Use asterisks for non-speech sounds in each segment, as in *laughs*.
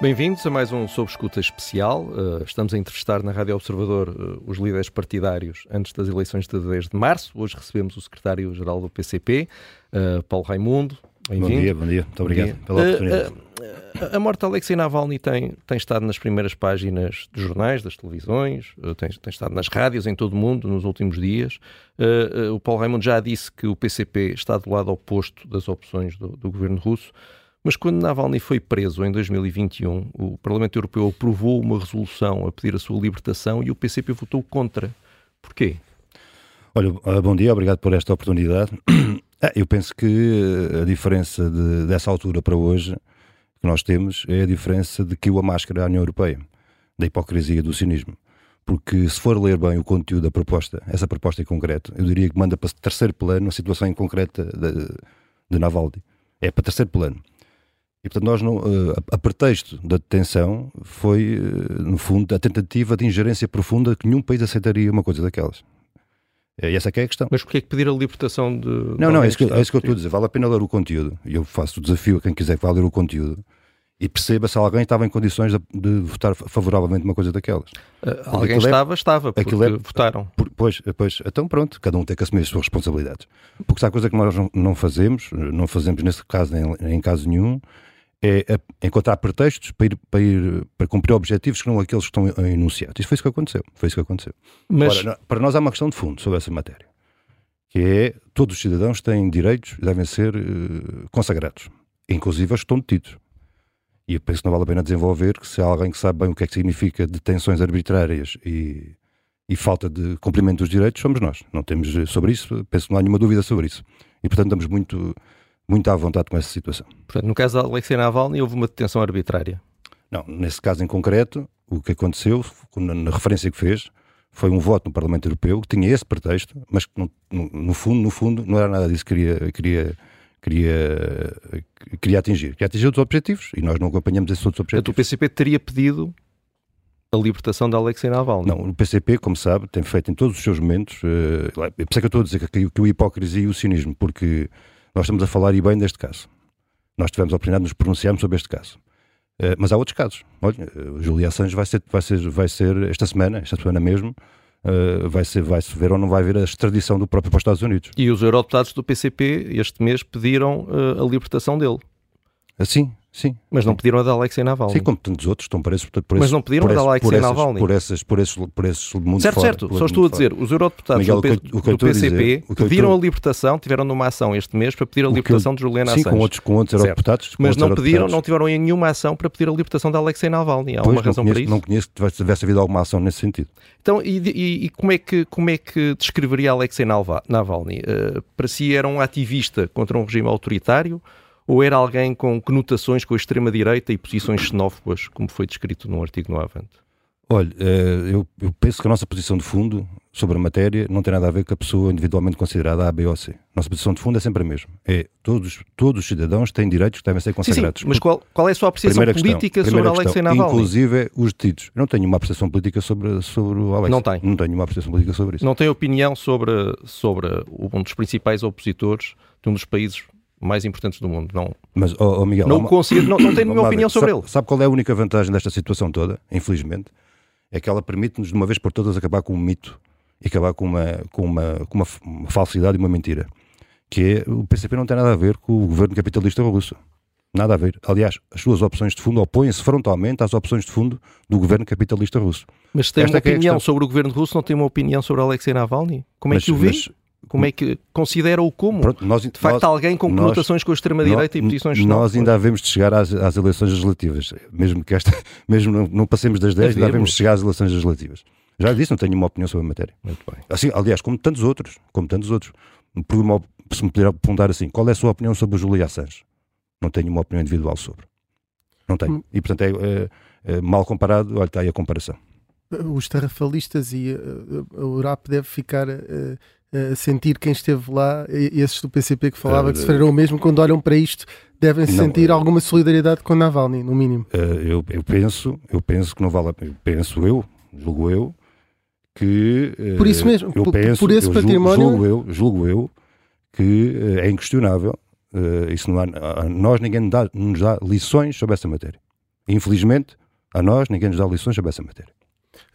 Bem-vindos a mais um Sob Escuta especial. Uh, estamos a entrevistar na Rádio Observador uh, os líderes partidários antes das eleições de 10 de março. Hoje recebemos o secretário-geral do PCP, uh, Paulo Raimundo. Bom dia, bom dia. Muito obrigado dia. pela oportunidade. a morte de Alexei Navalny tem, tem estado nas primeiras páginas dos jornais, das televisões, tem, tem estado nas rádios em todo o mundo nos últimos dias. o Paulo Raimundo já disse que o PCP está do lado oposto das opções do, do governo russo. Mas quando Navalny foi preso em 2021, o Parlamento Europeu aprovou uma resolução a pedir a sua libertação e o PCP votou contra. Porquê? Olha, ah, bom dia, obrigado por esta oportunidade. *coughs* Ah, eu penso que a diferença de, dessa altura para hoje que nós temos é a diferença de que a máscara à União Europeia, da hipocrisia do cinismo. Porque se for ler bem o conteúdo da proposta, essa proposta em concreto, eu diria que manda para terceiro plano a situação em concreta de, de Navalny. É para terceiro plano. E, portanto, nós, não, uh, a pretexto da detenção, foi, uh, no fundo, a tentativa de ingerência profunda que nenhum país aceitaria uma coisa daquelas. E essa é a questão. Mas porquê é que pedir a libertação de. Não, não, é isso, que, é isso que eu estou a dizer. Vale a pena ler o conteúdo. E eu faço o desafio a quem quiser que vá ler o conteúdo e perceba se alguém estava em condições de, de votar favoravelmente uma coisa daquelas. Uh, alguém é- estava, é, estava, porque é, votaram. Por, pois, pois, então pronto, cada um tem que assumir as suas responsabilidades. Porque se há coisa que nós não, não fazemos, não fazemos nesse caso em, em caso nenhum, é encontrar pretextos para, ir, para, ir, para cumprir objetivos que não aqueles que estão enunciados. Isso foi isso que aconteceu. Foi isso que aconteceu. Mas... Ora, para nós há uma questão de fundo sobre essa matéria, que é todos os cidadãos têm direitos e devem ser uh, consagrados, inclusive os que estão detidos. E eu penso que não vale a pena desenvolver que se há alguém que sabe bem o que é que significa detenções arbitrárias e, e falta de cumprimento dos direitos, somos nós. Não temos sobre isso, penso que não há nenhuma dúvida sobre isso. E portanto estamos muito muito à vontade com essa situação. Portanto, no caso da Alexei Navalny, houve uma detenção arbitrária? Não, nesse caso em concreto, o que aconteceu, na referência que fez, foi um voto no Parlamento Europeu que tinha esse pretexto, mas que no, no, fundo, no fundo, não era nada disso que queria, queria, queria, queria atingir. Queria atingir outros objetivos e nós não acompanhamos esses outros objetivos. Portanto, o PCP teria pedido a libertação da Alexei Navalny. Não, o PCP, como sabe, tem feito em todos os seus momentos, uh, por isso é que eu estou a dizer que, que o hipocrisia e o cinismo, porque nós estamos a falar e bem deste caso. Nós tivemos a oportunidade de nos pronunciarmos sobre este caso. Uh, mas há outros casos. Olha, o Julia Assange vai ser, vai, ser, vai ser esta semana, esta semana mesmo, uh, vai, ser, vai se ver ou não vai haver a extradição do próprio para os Estados Unidos. E os eurodeputados do PCP este mês pediram uh, a libertação dele. Sim, Sim. Mas não pediram a da Alexei Navalny. Sim, como tantos outros estão presos por, por Mas não pediram a da Alexei Navalny. Por esses, por esses, por esses mundo Certo, fora, certo. Só estou a dizer, os eurodeputados Miguel, do, o que, o do PCP dizer, pediram a libertação, tiveram numa ação este mês para pedir a libertação eu, de Juliana Assange. Sim, com outros, com outros eurodeputados. Mas não pediram, não tiveram nenhuma ação para pedir a libertação da Alexei Navalny. Há pois, uma razão conheço, para isso? Não conheço que tivesse havido alguma ação nesse sentido. Então, e, e, e como, é que, como é que descreveria Alexei Navalny? Uh, para si era um ativista contra um regime autoritário? Ou era alguém com conotações com a extrema-direita e posições xenófobas, como foi descrito num artigo no Avante? Olha, eh, eu, eu, penso que a nossa posição de fundo sobre a matéria não tem nada a ver com a pessoa individualmente considerada A, B ou C. Nossa posição de fundo é sempre a mesma. É todos, todos os cidadãos têm direitos que devem ser consagrados. Sim, sim. mas qual, qual é a sua apreciação primeira política questão, sobre Alexei Navalny? Inclusive os detidos. Eu não tenho uma apreciação política sobre, sobre o Alexei. Não tem? Não tenho uma apreciação política sobre isso. Não tem opinião sobre, sobre um dos principais opositores de um dos países mais importantes do mundo. Não, Mas, oh, oh Miguel, não, uma... consigo, não, não tenho nenhuma opinião sobre sabe, ele. Sabe qual é a única vantagem desta situação toda, infelizmente? É que ela permite-nos de uma vez por todas acabar com um mito e acabar com uma, com uma, com uma, uma falsidade e uma mentira. Que é, o PCP não tem nada a ver com o governo capitalista russo. Nada a ver. Aliás, as suas opções de fundo opõem-se frontalmente às opções de fundo do governo capitalista russo. Mas tem Esta uma é opinião é sobre o governo russo, não tem uma opinião sobre Alexei Navalny? Como é mas, que o vê? Mas, como é que considera-o como? Pronto, nós, de facto, nós, alguém com conotações com a extrema-direita e posições Nós ainda havemos de chegar às, às, eleições legislativas. Mesmo que esta, *laughs* mesmo não, não passemos das 10, ainda havemos de chegar às eleições legislativas. Já disse, não tenho uma opinião sobre a matéria. Muito bem. Assim, aliás, como tantos outros, como tantos outros. Se me puder apontar assim, qual é a sua opinião sobre o Júlio Assange? Não tenho uma opinião individual sobre. Não tenho. Hum. E, portanto, é, é, é mal comparado, olha, está aí a comparação. Os tarrafalistas e a, a URAP deve ficar... Uh, sentir quem esteve lá, esses do PCP que falava uh, que sofreram o mesmo, quando olham para isto, devem não, sentir uh, alguma solidariedade com Navalny, no mínimo. Uh, eu, eu, penso, eu penso que não vale a pena, penso eu, julgo eu, que por isso mesmo, eu por, penso, por esse eu património, julgo, eu, julgo eu que é inquestionável. isso não há, nós ninguém dá, nos dá lições sobre essa matéria. Infelizmente, a nós, ninguém nos dá lições sobre essa matéria.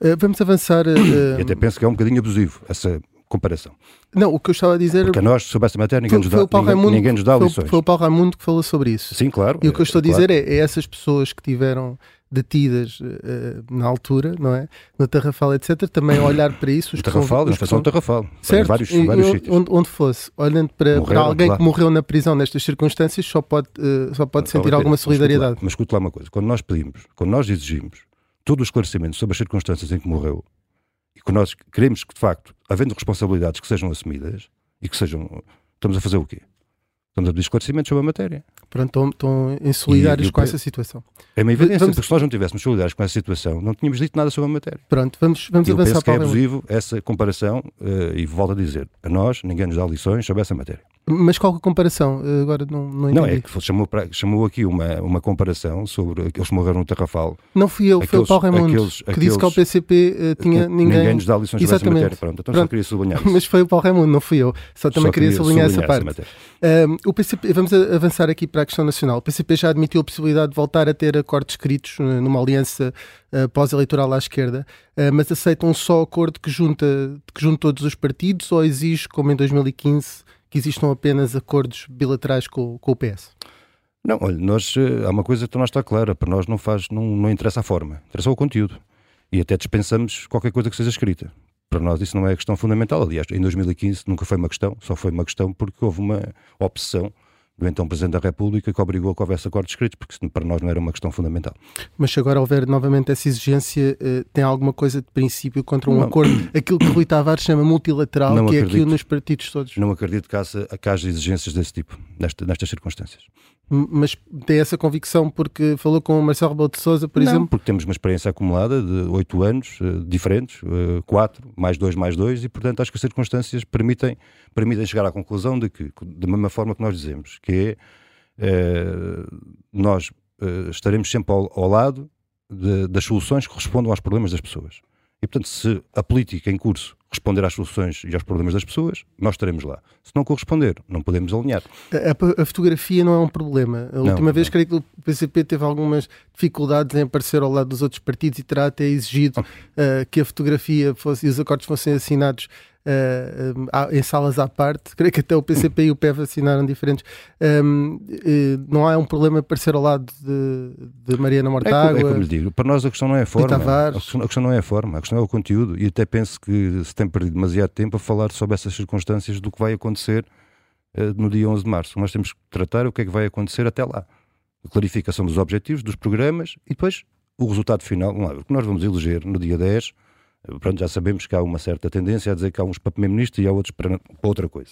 Uh, vamos avançar. Uh, e até penso que é um bocadinho abusivo essa comparação. Não, o que eu estava a dizer. Porque a nós, sobre essa matéria, ninguém, foi, nos, dá, ninguém, ninguém, nos dá foi, lições. Foi o Paulo Raimundo que falou sobre isso. Sim, claro. E o que eu estou é, a dizer claro. é, é essas pessoas que tiveram detidas uh, na altura, não é? No Tarrafal, etc., também olhar para isso. Os o Tarrafal, foi só no Tarrafal. Certo, vários, e, vários onde, sítios. Onde, fosse, olhando para, Morreram, para alguém claro. que morreu na prisão nestas circunstâncias, só pode, uh, só pode sentir Olha, alguma solidariedade. Mas escute lá uma coisa: quando nós pedimos, quando nós exigimos todo o esclarecimento sobre as circunstâncias em que morreu que nós queremos que, de facto, havendo responsabilidades que sejam assumidas e que sejam. Estamos a fazer o quê? Estamos a pedir esclarecimentos sobre a matéria. Pronto, estão, estão em solidários o com essa situação. É uma evidência, Vamos- porque se nós não tivéssemos solidários com essa situação, não tínhamos dito nada sobre a matéria. Pronto, vamos, vamos eu avançar penso que é abusivo essa comparação, eh, e volto a dizer, a nós ninguém nos dá lições sobre essa matéria. Mas qual a comparação? Uh, Agora não, não entendi. Não, é que chamou, chamou aqui uma, uma comparação sobre aqueles que morreram no Tarrafal. Não fui eu, foi o Aqueles- Paulo Raimundo aqueles- que disse que ao aqueles- PCP uh, *laughs* tinha ninguém. nos dá lições sobre Exatamente. matéria. Pronto, então só Pronto. queria sublinhar *laughs* isso. Mas foi o Paulo Raimundo, não fui eu. Só também Só queria, sublinhar, essa parte. Um, o PCP, vamos avançar aqui para a questão nacional. O PCP já admitiu a possibilidade de voltar a ter acordos escritos uh, numa aliança uh, pós-eleitoral à esquerda, uh, mas aceita um só acordo que junta, que junta todos os partidos ou exige, como em 2015, que existam apenas acordos bilaterais com, com o PS? Não, olha, nós, eh, há uma coisa que nós está clara, para nós não faz, não, não interessa a forma, interessa o conteúdo. E até dispensamos qualquer coisa que seja escrita. Para nós isso não é a questão fundamental. Aliás, em 2015 nunca foi uma questão, só foi uma questão porque houve uma obsessão do então Presidente da República que obrigou a que houvesse acordos escritos, porque para nós não era uma questão fundamental. Mas se agora houver novamente essa exigência, uh, tem alguma coisa de princípio contra um Não. acordo, *coughs* aquilo que Rui Tavares chama multilateral, Não que é aquilo acredito. nos partidos todos? Não acredito que haja, que haja exigências desse tipo, nesta, nestas circunstâncias. Mas tem essa convicção porque falou com o Marcelo Rebelo de Sousa, por não, exemplo? porque temos uma experiência acumulada de oito anos eh, diferentes, eh, quatro, mais dois, mais dois, e portanto acho que as circunstâncias permitem, permitem chegar à conclusão de que, da mesma forma que nós dizemos, que é eh, nós estaremos sempre ao, ao lado de- das soluções que respondam aos problemas das pessoas. E portanto, se a política em curso responder às soluções e aos problemas das pessoas, nós estaremos lá. Se não corresponder, não podemos alinhar. A, a- fotografia não é um problema. A última vez, não. creio que o PCP teve algumas dificuldades em aparecer ao lado dos outros partidos e terá até exigido uh, que a fotografia fosse e os acordos fossem assinados uh, em salas à parte. Creio que até o PCP e o PEV assinaram diferentes. Um, não há um problema aparecer ao lado de, de Mariana É, Mortágua. é como lhe digo, para nós a questão não é a forma. A questão, a questão não é a forma, a questão é o conteúdo. E até penso que se tem perdido demasiado tempo a falar sobre essas circunstâncias do que vai acontecer eh, no dia 11 de março. Nós temos que tratar o que é que vai acontecer até lá. A clarificação dos objetivos, dos programas e depois o resultado final. O que nós vamos eleger no dia 10, eh, pronto, já sabemos que há uma certa tendência a dizer que há uns para primeiro-ministro e há outros para, para outra coisa.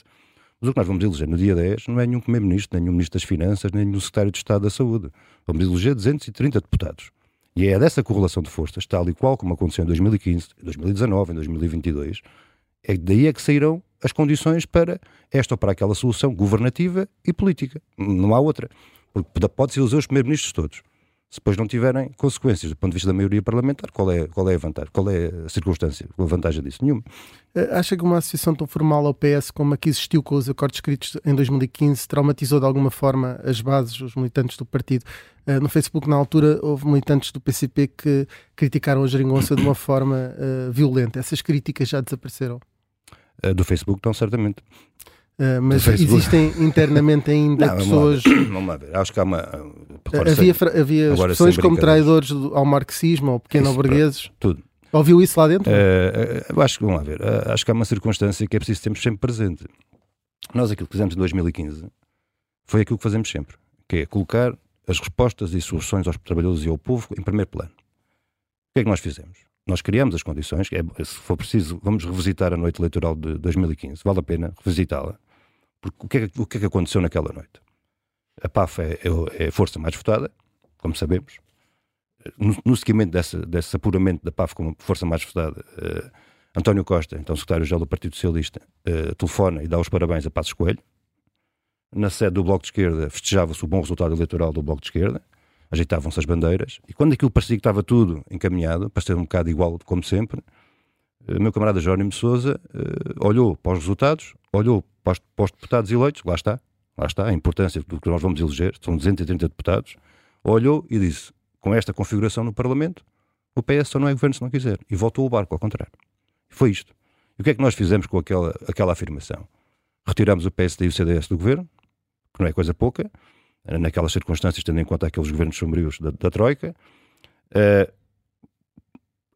Mas o que nós vamos eleger no dia 10 não é nenhum primeiro-ministro, nenhum ministro das Finanças, nenhum secretário de Estado da Saúde. Vamos eleger 230 deputados. E é dessa correlação de forças, tal e qual como aconteceu em 2015, em 2019, em 2022, é daí é que sairão as condições para esta ou para aquela solução governativa e política. Não há outra. Porque pode-se eleger os primeiros-ministros todos. Se depois não tiverem consequências do ponto de vista da maioria parlamentar, qual é, qual é a vantagem? Qual é a circunstância? A vantagem disso? Nenhuma. Uh, Acha que uma associação tão formal ao PS como a que existiu com os acordos escritos em 2015 traumatizou de alguma forma as bases, os militantes do partido? Uh, no Facebook, na altura, houve militantes do PCP que criticaram a geringonça de uma *coughs* forma uh, violenta. Essas críticas já desapareceram. Do Facebook, não, certamente. Uh, mas existem internamente *laughs* ainda Não, pessoas. Vamos lá, ver. vamos lá ver. Acho que há uma. Agora havia sei, fra- havia Agora, sem como traidores do- ao marxismo ou pequeno-burgueses. tudo. Ouviu isso lá dentro? Eu acho que, vamos lá ver, eh, acho que há uma circunstância que é preciso termos sempre presente. Nós aquilo que fizemos em 2015 foi aquilo que fazemos sempre, que é colocar as respostas e soluções aos trabalhadores e ao povo em primeiro plano. O que é que nós fizemos? Nós criamos as condições, é, se for preciso, vamos revisitar a noite eleitoral de 2015, vale a pena revisitá-la, porque o que, é, o que é que aconteceu naquela noite? A PAF é, é- é a força mais votada, como sabemos, no, no seguimento dessa, desse apuramento da PAF como força mais votada, eh, António Costa, então secretário-geral do Partido Socialista, eh, telefona e dá os parabéns a Passos Coelho. Na sede do Bloco de Esquerda festejava-se o bom resultado eleitoral do Bloco de Esquerda, ajeitavam-se as bandeiras, e quando aquilo parecia que estava tudo encaminhado, para ser um bocado igual como sempre, eh, meu camarada Jónimo Souza eh, olhou para os resultados, olhou para os, para os deputados eleitos, lá está, lá está, a importância do que nós vamos eleger, são 230 deputados, olhou e disse, com esta configuração no Parlamento, o PS só não é governo se não quiser. E voltou o barco, ao contrário. Foi isto. E o que é que nós fizemos com aquela, aquela afirmação? Retiramos o PSD e o CDS do governo, que não é coisa pouca, naquelas circunstâncias, tendo em conta aqueles governos sombrios da, da Troika. Uh,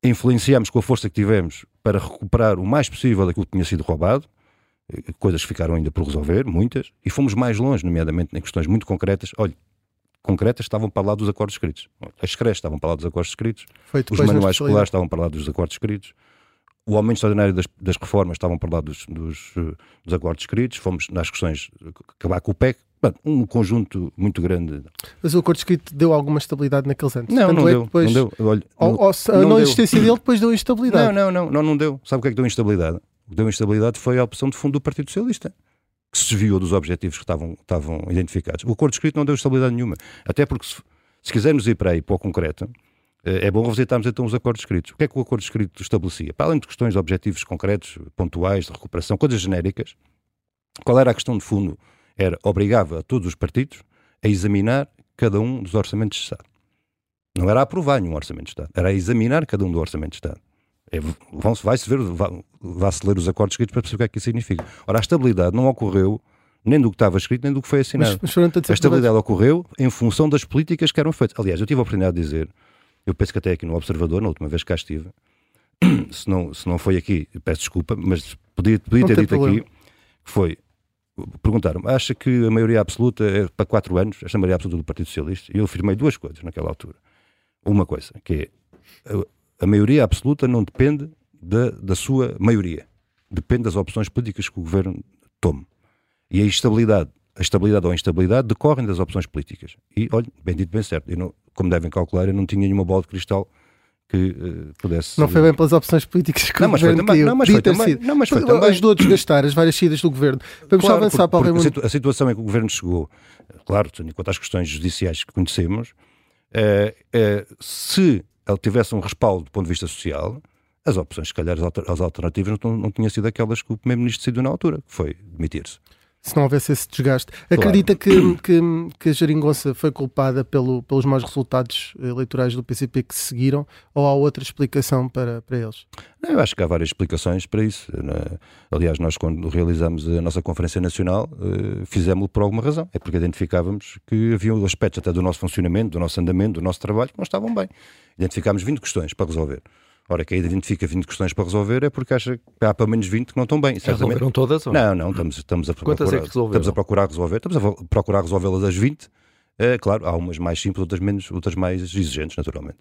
influenciámos com a força que tivemos para recuperar o mais possível daquilo que tinha sido roubado, coisas que ficaram ainda por resolver, muitas, e fomos mais longe, nomeadamente em questões muito concretas. Olha, concretas estavam para lá dos acordos escritos. As creches estavam para lá dos acordos escritos. Os manuais escolares estavam para lá dos acordos escritos. O aumento extraordinário das, das reformas estavam para lá dos, dos, dos, acordos escritos. Fomos nas questões acabar com o PEC. um conjunto muito grande. Mas o acordo escrito deu alguma estabilidade naqueles anos? Não, não, é deu, depois, não deu. Olha, ou, ou, a não, não existência dele depois deu instabilidade. Não, não, não, não, não deu. Sabe o que é que deu instabilidade? O que deu instabilidade foi a opção de fundo do Partido Socialista que se desviou dos objetivos que estavam, estavam identificados. O acordo escrito não deu estabilidade nenhuma. Até porque, se, se quisermos ir para aí, para o concreto, eh, é bom revisitarmos então os acordos escritos. O que é que o acordo escrito estabelecia? Para além de questões de objetivos concretos, pontuais, de recuperação, coisas genéricas, qual era a questão de fundo? Era obrigava a todos os partidos a examinar cada um dos orçamentos de Estado. Não era aprovar nenhum orçamento de Estado, era examinar cada um do orçamento de Estado. É, vai-se ver, vai-se ler os acordos escritos para perceber o que é que isso significa. Ora, a estabilidade não ocorreu nem do que estava escrito, nem do que foi assinado. Mas, mas a estabilidade ocorreu em função das políticas que eram feitas. Aliás, eu tive a oportunidade de dizer, eu penso que até aqui no Observador, na última vez que cá estive, *coughs* se não, se não foi aqui, peço desculpa, mas podia, podia ter dito problema. aqui, foi, perguntaram-me, acha que a maioria absoluta é para quatro anos, esta maioria absoluta do Partido Socialista? E eu afirmei duas coisas naquela altura. Uma coisa, que é, a maioria absoluta não depende da, da sua maioria. Depende das opções políticas que o governo tome. E a estabilidade, a estabilidade ou a instabilidade decorrem das opções políticas. E, olha, bem dito, bem certo. Eu não, como devem calcular, eu não tinha nenhuma bola de cristal que uh, pudesse. Não foi bem pelas opções políticas que não, o mas governo foi, Não, mas foi também, não, mas foi também. Ajudou a desgastar as várias saídas do governo. Vamos claro, só avançar para o Raimundo. A situação em que o governo chegou, claro, tendo em conta as questões judiciais que conhecemos, uh, uh, se tivesse um respaldo do ponto de vista social, as opções, se calhar, as alternativas não, não tinham sido aquelas que o Primeiro-Ministro decidiu na altura, que foi demitir-se se não houvesse esse desgaste. Acredita que, *clears throat* que, que, a Jeringonça foi culpada pelo, pelos maus resultados eleitorais do PCP que se seguiram ou há outra explicação para, para eles? Eu acho que há várias explicações para isso. É? Aliás, nós quando realizamos a nossa Conferência Nacional uh, fizemos-lo por alguma razão. É porque identificávamos que havia aspectos até do nosso funcionamento, do nosso andamento, do nosso trabalho que não estavam bem. Identificámos 20 questões para resolver. Ora, quem identifica 20 questões para resolver é porque acha que há pelo menos 20 que não estão bem. Certamente... Resolveram todas? Ou? Não, não, estamos, estamos, a procurar, é que estamos a procurar resolver. Estamos a procurar resolvê-las as 20. É, claro, há umas mais simples, outras menos, outras mais exigentes, naturalmente.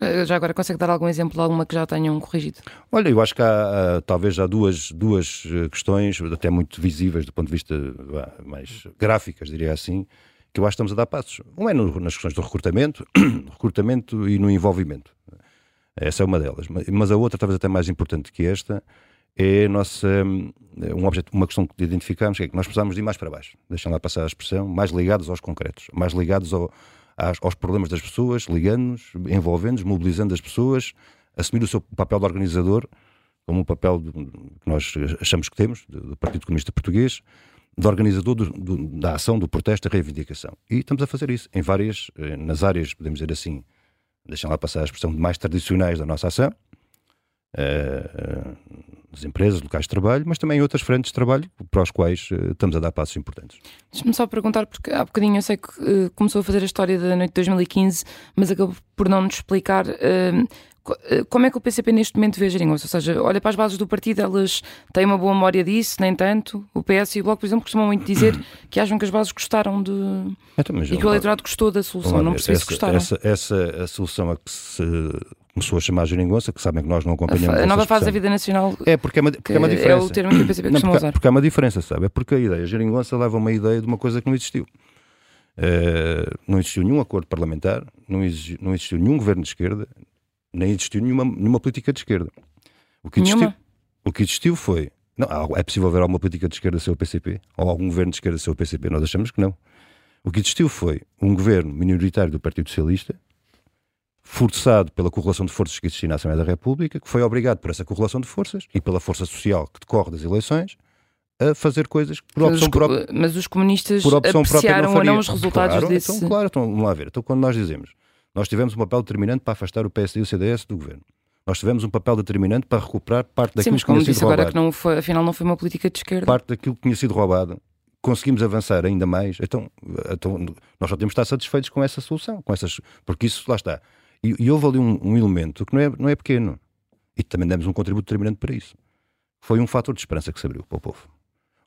Eh, já agora consegue dar algum exemplo de alguma que já tenham corrigido? Olha, eu acho que há, talvez há duas, duas eh, questões, até muito visíveis do ponto de vista mais gráficas, diria assim, que eu acho que estamos a dar passos. Um é no, nas questões do recrutamento, *clears throat* recrutamento e no envolvimento. Essa é uma delas. Mas a outra, talvez até mais importante que esta, é nossa, hum, um objeto, uma questão que identificamos, que é que nós precisamos de ir mais para baixo. Deixam lá passar a expressão, mais ligados aos concretos, mais ligados ao, aos problemas das pessoas, ligando-nos, envolvendo-nos, mobilizando as pessoas, assumir o seu papel de organizador, como um papel que nós achamos que temos, do Partido Comunista Português, de organizador do, do, da ação, do protesto, da reivindicação. E estamos a fazer isso em várias, eh, nas áreas, podemos dizer assim, deixam lá passar a expressão, mais tradicionais da nossa ação, uh, das empresas, locais de trabalho, mas também outras frentes de trabalho para os quais uh, estamos a dar passos importantes. Deixa-me só perguntar, porque há bocadinho eu sei que uh, começou a fazer a história da noite de 2015, mas acabou por não nos explicar como é que o PCP neste momento vê a geringonça? Ou seja, olha para as bases do partido, elas têm uma boa memória disso, nem tanto. O PS e o Bloco, por exemplo, costumam muito dizer que acham que as bases gostaram de. Então, e que o eleitorado gostou da solução. Não percebi se gostaram. Essa, essa a solução a que se começou a chamar geringonça, que sabem que nós não acompanhamos. A, a nova fase da vida nacional. É porque é uma, porque é uma diferença. É o termo que o PCP costuma usar. Porque há uma diferença, sabe? É porque a ideia, a geringonça leva uma ideia de uma coisa que não existiu. Uh, não existiu nenhum acordo parlamentar, não existiu, não existiu nenhum governo de esquerda, nem existiu nenhuma, nenhuma política de esquerda. O que existiu, o que existiu foi. Não, é possível haver alguma política de esquerda ser o PCP? Ou algum governo de esquerda ser o PCP? Nós achamos que não. O que existiu foi um governo minoritário do Partido Socialista, forçado pela correlação de forças que existia na Assembleia da República, que foi obrigado por essa correlação de forças e pela força social que decorre das eleições a fazer coisas por opção própria. Mas os comunistas por opção apreciaram ou não os resultados claro, desse... Então, claro, então, vamos lá ver. Então, quando nós dizemos Nós tivemos um papel determinante para afastar o PSD e o CDS do governo. Nós tivemos um papel determinante para recuperar parte daquilo Sim, que tinha como sido disse agora roubado. que não foi, afinal não foi uma política de esquerda. Parte daquilo que tinha sido roubado. Conseguimos avançar ainda mais. Então, então nós só temos de estar satisfeitos com essa solução, com essas, porque isso lá está. E, e houve ali um, um elemento que não é, não é pequeno. E também demos um contributo determinante para isso. Foi um fator de esperança que se abriu para o povo.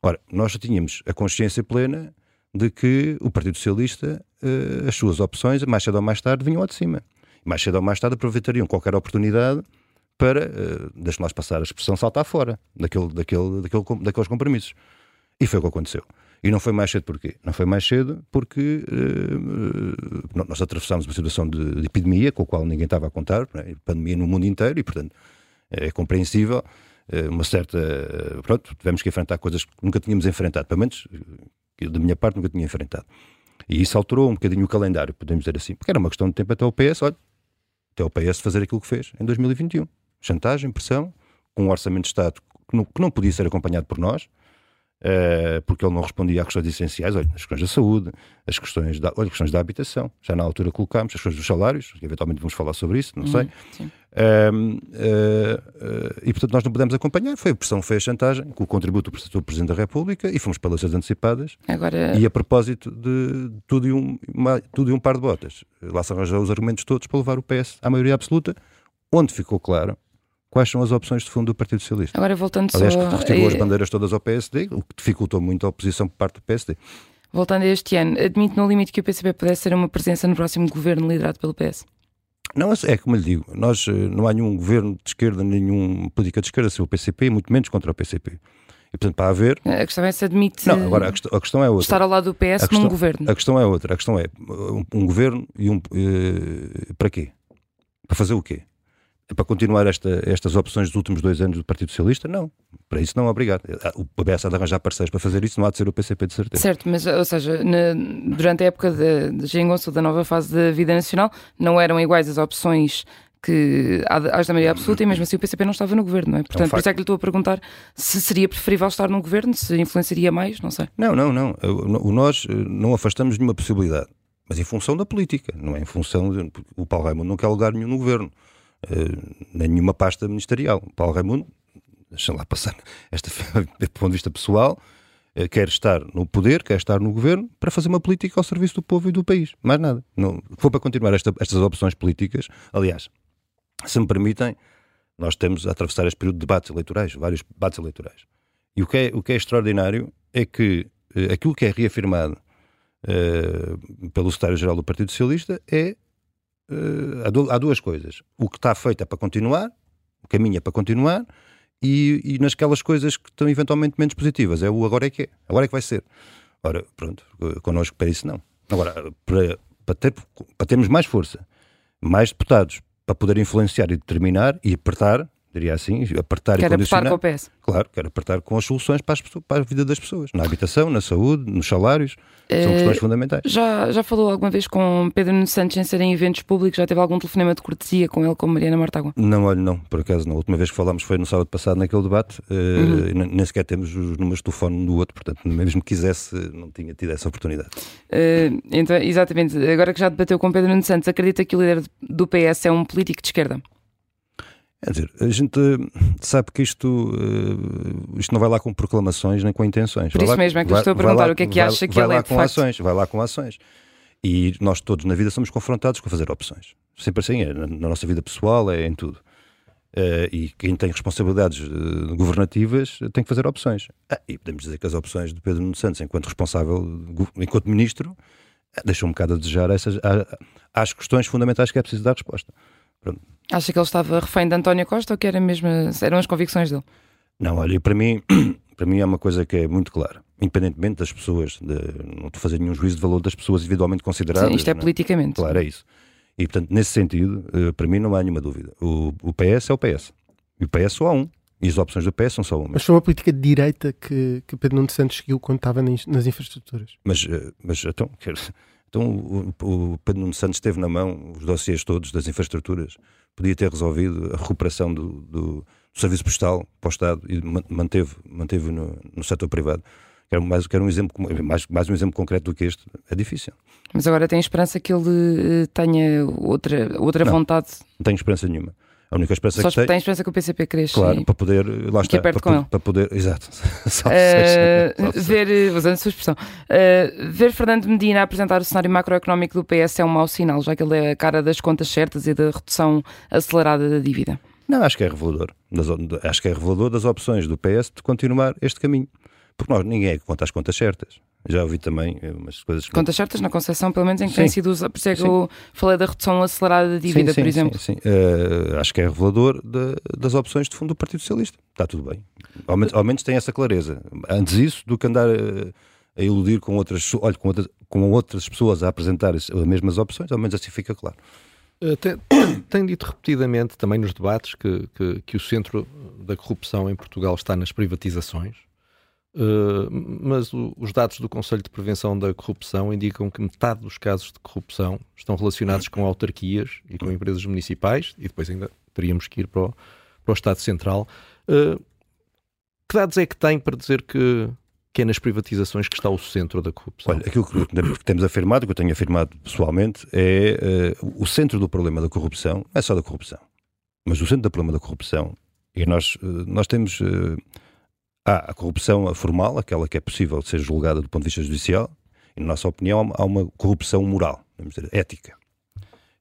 Ora, nós já tínhamos a consciência plena de que o Partido Socialista, eh, as suas opções, mais cedo ou mais tarde, vinham ao de cima. Mais cedo ou mais tarde aproveitariam qualquer oportunidade para, uh, deixa-me lá passar a expressão, saltar fora daquele, daquele, daquele, daqueles compromissos. E foi o que aconteceu. E não foi mais cedo porquê? Não foi mais cedo porque uh, nós atravessámos uma situação de, de, epidemia com a qual ninguém estava a contar, né? pandemia no mundo inteiro, e portanto é compreensível uh, uma certa. pronto, tivemos que enfrentar coisas que nunca tínhamos enfrentado, pelo menos que da minha parte nunca tinha enfrentado. E isso alterou um bocadinho o calendário, podemos dizer assim, porque era uma questão de tempo até o PS, olha, até o PS fazer aquilo que fez em 2021. Chantagem, pressão, com um orçamento de Estado que não, que não podia ser acompanhado por nós, porque ele não respondia a questões essenciais, olha, as questões da saúde, as questões da, olha, questões da habitação, já na altura colocámos, as questões dos salários, eventualmente vamos falar sobre isso, não Uhum, sei. sim. Uh, uh, e portanto nós não pudemos acompanhar, foi a pressão, foi a chantagem, com o contributo do Presidente da República e fomos para eleições antecipadas. Agora, E a propósito de tudo e um, uma- tudo e um par de botas, lá se arranjou os argumentos todos para levar o PS à maioria absoluta, onde ficou claro quais são as opções de fundo do Partido Socialista. agora voltando Aliás, só que retirou as bandeiras todas ao PSD, o que dificultou muito a oposição por parte do PSD. voltando a este ano, admite no limite que o PCP pudesse ser uma presença no próximo governo liderado pelo PS. Não, é como lhe digo, nós, eh, não há nenhum governo de esquerda, nenhuma política de esquerda sobre o PCP, muito menos contra o PCP. E portanto, para haver. A questão é se admite Não, agora a questão, a questão é outra. estar ao lado do PS A num questão- governo. A questão é outra. A questão é um, um governo e um. eh, para quê? Para fazer o quê? É para continuar esta- estas opções dos últimos dois anos do Partido Socialista? Não. Para isso, não, obrigado. O PS há de arranjar parceiros para fazer isso, não há de ser o PCP de certeza. Certo, mas ou seja, na- durante a época de, de geringonça da nova fase da vida nacional, não eram iguais as opções que às da maioria absoluta e mesmo assim o PCP não estava no governo, não é? Portanto, por facto. isso é que lhe estou a perguntar se seria preferível estar num governo, se influenciaria mais, não sei. Não, não, não. O, nós eh, não afastamos nenhuma possibilidade. Mas em função da política, não é em função de. O Paulo Raimundo não quer lugar nenhum no governo, nem nenhuma pasta ministerial. Paulo Raimundo, deixa lá passar, esta, *laughs* do ponto de vista pessoal, eh, quer estar no poder, quer estar no governo para fazer uma política ao serviço do povo e do país. Mais nada. Não, for para continuar esta- estas opções políticas, aliás, se me permitem, nós temos a atravessar este período de debates eleitorais, vários debates eleitorais. E o que é, o que é extraordinário é que eh, aquilo que é reafirmado eh, pelo secretário-geral do Partido Socialista é. Eh, há, du- há duas coisas. O que está feito é para continuar, o caminho é para continuar, e, e nasquelas coisas que estão eventualmente menos positivas. É o agora é que é, agora é que vai ser. Ora, pronto, eh, connosco para isso não. Agora, para, para, ter, para termos mais força, mais deputados para poder influenciar e determinar e apertar, diria assim, apertar Quer e condicionar. com o PS. Claro, quero apertar com as soluções para, as para a vida das pessoas, na habitação, na saúde, nos salários, são Eh, questões fundamentais. Já, já falou alguma vez com Pedro Nuno Santos em ser em eventos públicos? Já teve algum telefonema de cortesia com ele, com Mariana Mortágua? Não, olho, não, por acaso não. A última vez que falámos foi no sábado passado naquele debate, eh, Uhum. e nem sequer temos os números de telefone do outro, portanto, mesmo que quisesse, não tinha tido essa oportunidade. Eh, então, exatamente, agora que já debateu com Pedro Nuno Santos, acredita que o líder do PS é um político de esquerda? Quer dizer, a gente eh, sabe que isto, eh, isto não vai lá com proclamações nem com intenções. Por Vai isso lá- mesmo é que vai- estou a perguntar lá- o que é que vai- acha que vai ele lá é, com facto. ações, vai lá com ações. E nós todos na vida somos confrontados com fazer opções. Sempre assim, é, na, na nossa vida pessoal, é em tudo. Eh, e quem tem responsabilidades eh, governativas tem que fazer opções. Ah, e podemos dizer que as opções de Pedro Nuno Santos, enquanto responsável, enquanto ministro, deixam um bocado a desejar essas, às questões fundamentais que é preciso dar resposta. Acha que ele estava refém de António Costa ou que era mesmo, eram as convicções dele? Não, olha, para mim, *clears throat* para mim é uma coisa que é muito clara. Independentemente das pessoas, de, não estou a fazer nenhum juízo de valor das pessoas individualmente consideradas. Sim, isto é não politicamente. Claro, é isso. E portanto, nesse sentido, eh, para mim não há nenhuma dúvida. O, o PS é o PS. E o PS só há um. E as opções do PS são só uma. Mas foi uma política de direita que, que Pedro Nuno Santos seguiu quando estava nas, nas infraestruturas. Mas, eh, mas então, quer- então o, o Pedro Nuno Santos teve na mão os dossiês todos das infraestruturas, podia ter resolvido a recuperação do, do- do serviço postal para o Estado e man- manteve, manteve no, no setor privado. Quero mais, quero um exemplo, mais, mais um exemplo concreto do que este. É difícil. Mas agora tem esperança que ele eh, tenha outra, outra não, vontade? Não tenho esperança nenhuma. A única esperança Só que tem... tem esperança que o PCP cresça. Claro, e... para poder, lá está, para, para, para, poder, exato. *laughs* uh, *laughs* ver, usando a sua expressão, uh, ver Fernando Medina apresentar o cenário macroeconómico do PS é um mau sinal, já que ele é a cara das contas certas e da redução acelerada da dívida. Não, acho que é revelador. Das, acho que é revelador das opções do PS de continuar este caminho. Porque nós, ninguém é que conta as contas certas. Já ouvi também eh, umas coisas. Contas certas na concessão, pelo menos, em que sim. tem sido usado. Por isso é que eu falei da redução acelerada da dívida, sim, sim, por exemplo. Sim, sim. Uh, acho que é revelador de, das opções de fundo do Partido Socialista. Está tudo bem. Ao menos, ao menos tem essa clareza. Antes isso do que andar uh, a iludir com outras, olha, com outras, com outras pessoas a apresentar as mesmas opções, ao menos assim fica claro. Tem, tem, *coughs* dito repetidamente, também nos debates, que, que, que o centro da corrupção em Portugal está nas privatizações. Uh, mas o, os dados do Conselho de Prevenção da Corrupção indicam que metade dos casos de corrupção estão relacionados com autarquias e com empresas municipais, e depois ainda teríamos que ir para o, para o Estado Central. Uh, que dados é que tem para dizer que, que é nas privatizações que está o centro da corrupção? Olha, aquilo que temos afirmado, que eu tenho afirmado pessoalmente, é uh, o centro do problema da corrupção, não é só da corrupção, mas o centro do problema da corrupção, e nós, nós temos Há a corrupção formal, aquela que é possível ser julgada do ponto de vista judicial, e, na nossa opinião, há uma corrupção moral, vamos dizer, ética.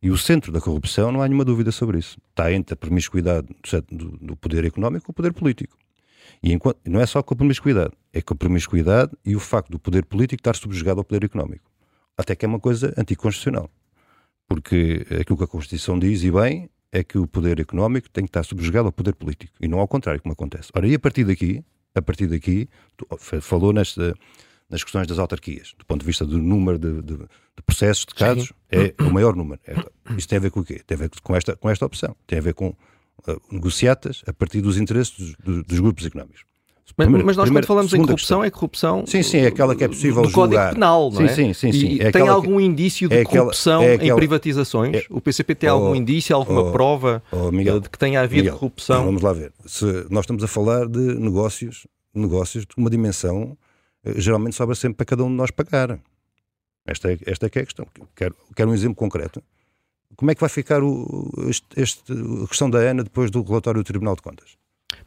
E o centro da corrupção, não há nenhuma dúvida sobre isso. Está entre a promiscuidade do, do poder económico e o poder político. E enquanto, não é só com a promiscuidade, é com a promiscuidade e o facto do poder político estar subjugado ao poder económico. Até que é uma coisa anticonstitucional. Porque aquilo que a Constituição diz, e bem, é que o poder económico tem que estar subjugado ao poder político. E não ao contrário, como acontece. Ora, e a partir daqui, a partir daqui, falou nesta, nas questões das autarquias, do ponto de vista do número de, de, de processos, de casos, Sim. é o *coughs* maior número. É, isto tem a ver com o quê? Tem a ver com esta, com esta opção. Tem a ver com uh, negociatas a partir dos interesses dos, dos, dos grupos económicos. Mas, primeira, mas nós quando falamos em corrupção, questão. é corrupção sim, sim, é aquela que é possível do julgar. Código Penal, não é? Sim, sim, sim. sim. É tem algum que... indício de é corrupção é aquela... em privatizações? É... O PCP tem oh, algum indício, alguma oh, prova oh, Miguel, de que tenha havido Miguel, corrupção? Vamos lá ver. Se nós estamos a falar de negócios negócios de uma dimensão eh, geralmente sobra sempre para cada um de nós pagar. Esta é, esta é que é a questão. Quero, quero um exemplo concreto. Como é que vai ficar o, este, este, a questão da ANA depois do relatório do Tribunal de Contas?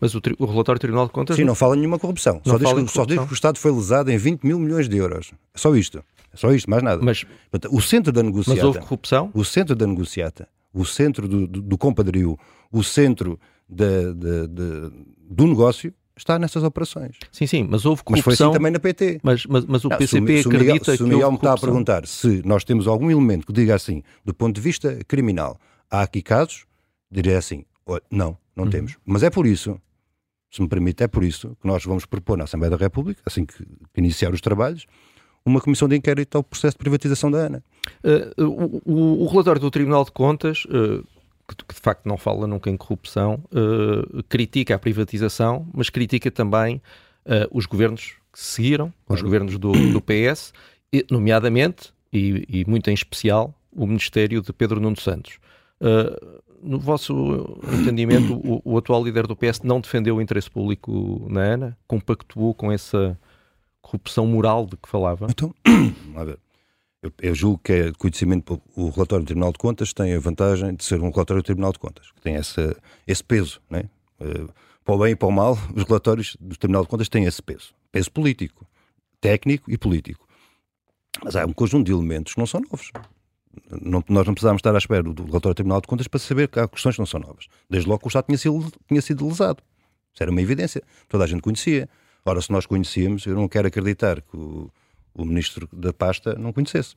Mas o, o relatório do Tribunal de Contas. Sim, não, não fala nenhuma corrupção. Só diz, que, só diz, que, o Estado foi lesado em 20 mil milhões de euros. É só isto. É só isto, mais nada. Mas, o centro da negociata. Mas houve corrupção? O centro da negociata, o centro do, do, do compadrio, o centro de, de, de, do negócio está nessas operações. Sim, sim, mas houve corrupção. Mas foi assim também na PT. Mas, mas, mas o não, PCP se, acredita se Miguel, se o Miguel me está a perguntar se nós temos algum elemento que diga assim, do ponto de vista criminal, há aqui casos, diria assim, não, não uhum. temos. Mas é por isso, se me permite, é por isso que nós vamos propor na Assembleia da República, assim que, que iniciar os trabalhos, uma comissão de inquérito ao processo de privatização da ANA. Uh, o, o, relatório do Tribunal de Contas uh, que, que de facto não fala nunca em corrupção, uh, critica a privatização, mas critica também uh, os governos que seguiram, claro. os governos do, do PS, e, nomeadamente, e, e, muito em especial, o Ministério de Pedro Nuno Santos. Uh, no vosso entendimento, o, o, atual líder do PS não defendeu o interesse público na ANA? Compactuou com essa corrupção moral de que falava? Então, *coughs* vamos ver. Eu, eu, julgo que é conhecimento, o relatório do Tribunal de Contas tem a vantagem de ser um relatório do Tribunal de Contas, que tem essa, esse peso, né? Uh, para o bem e para o mal, os relatórios do Tribunal de Contas têm esse peso. Peso político, técnico e político. Mas há um conjunto de elementos que não são novos. Não, nós não precisávamos estar à espera do relatório do Tribunal de Contas para saber que há questões que não são novas. Desde logo que o Estado tinha sido, tinha sido lesado. Isso era uma evidência. Toda a gente conhecia. Ora, se nós conhecíamos, eu não quero acreditar que o, o ministro da pasta não conhecesse.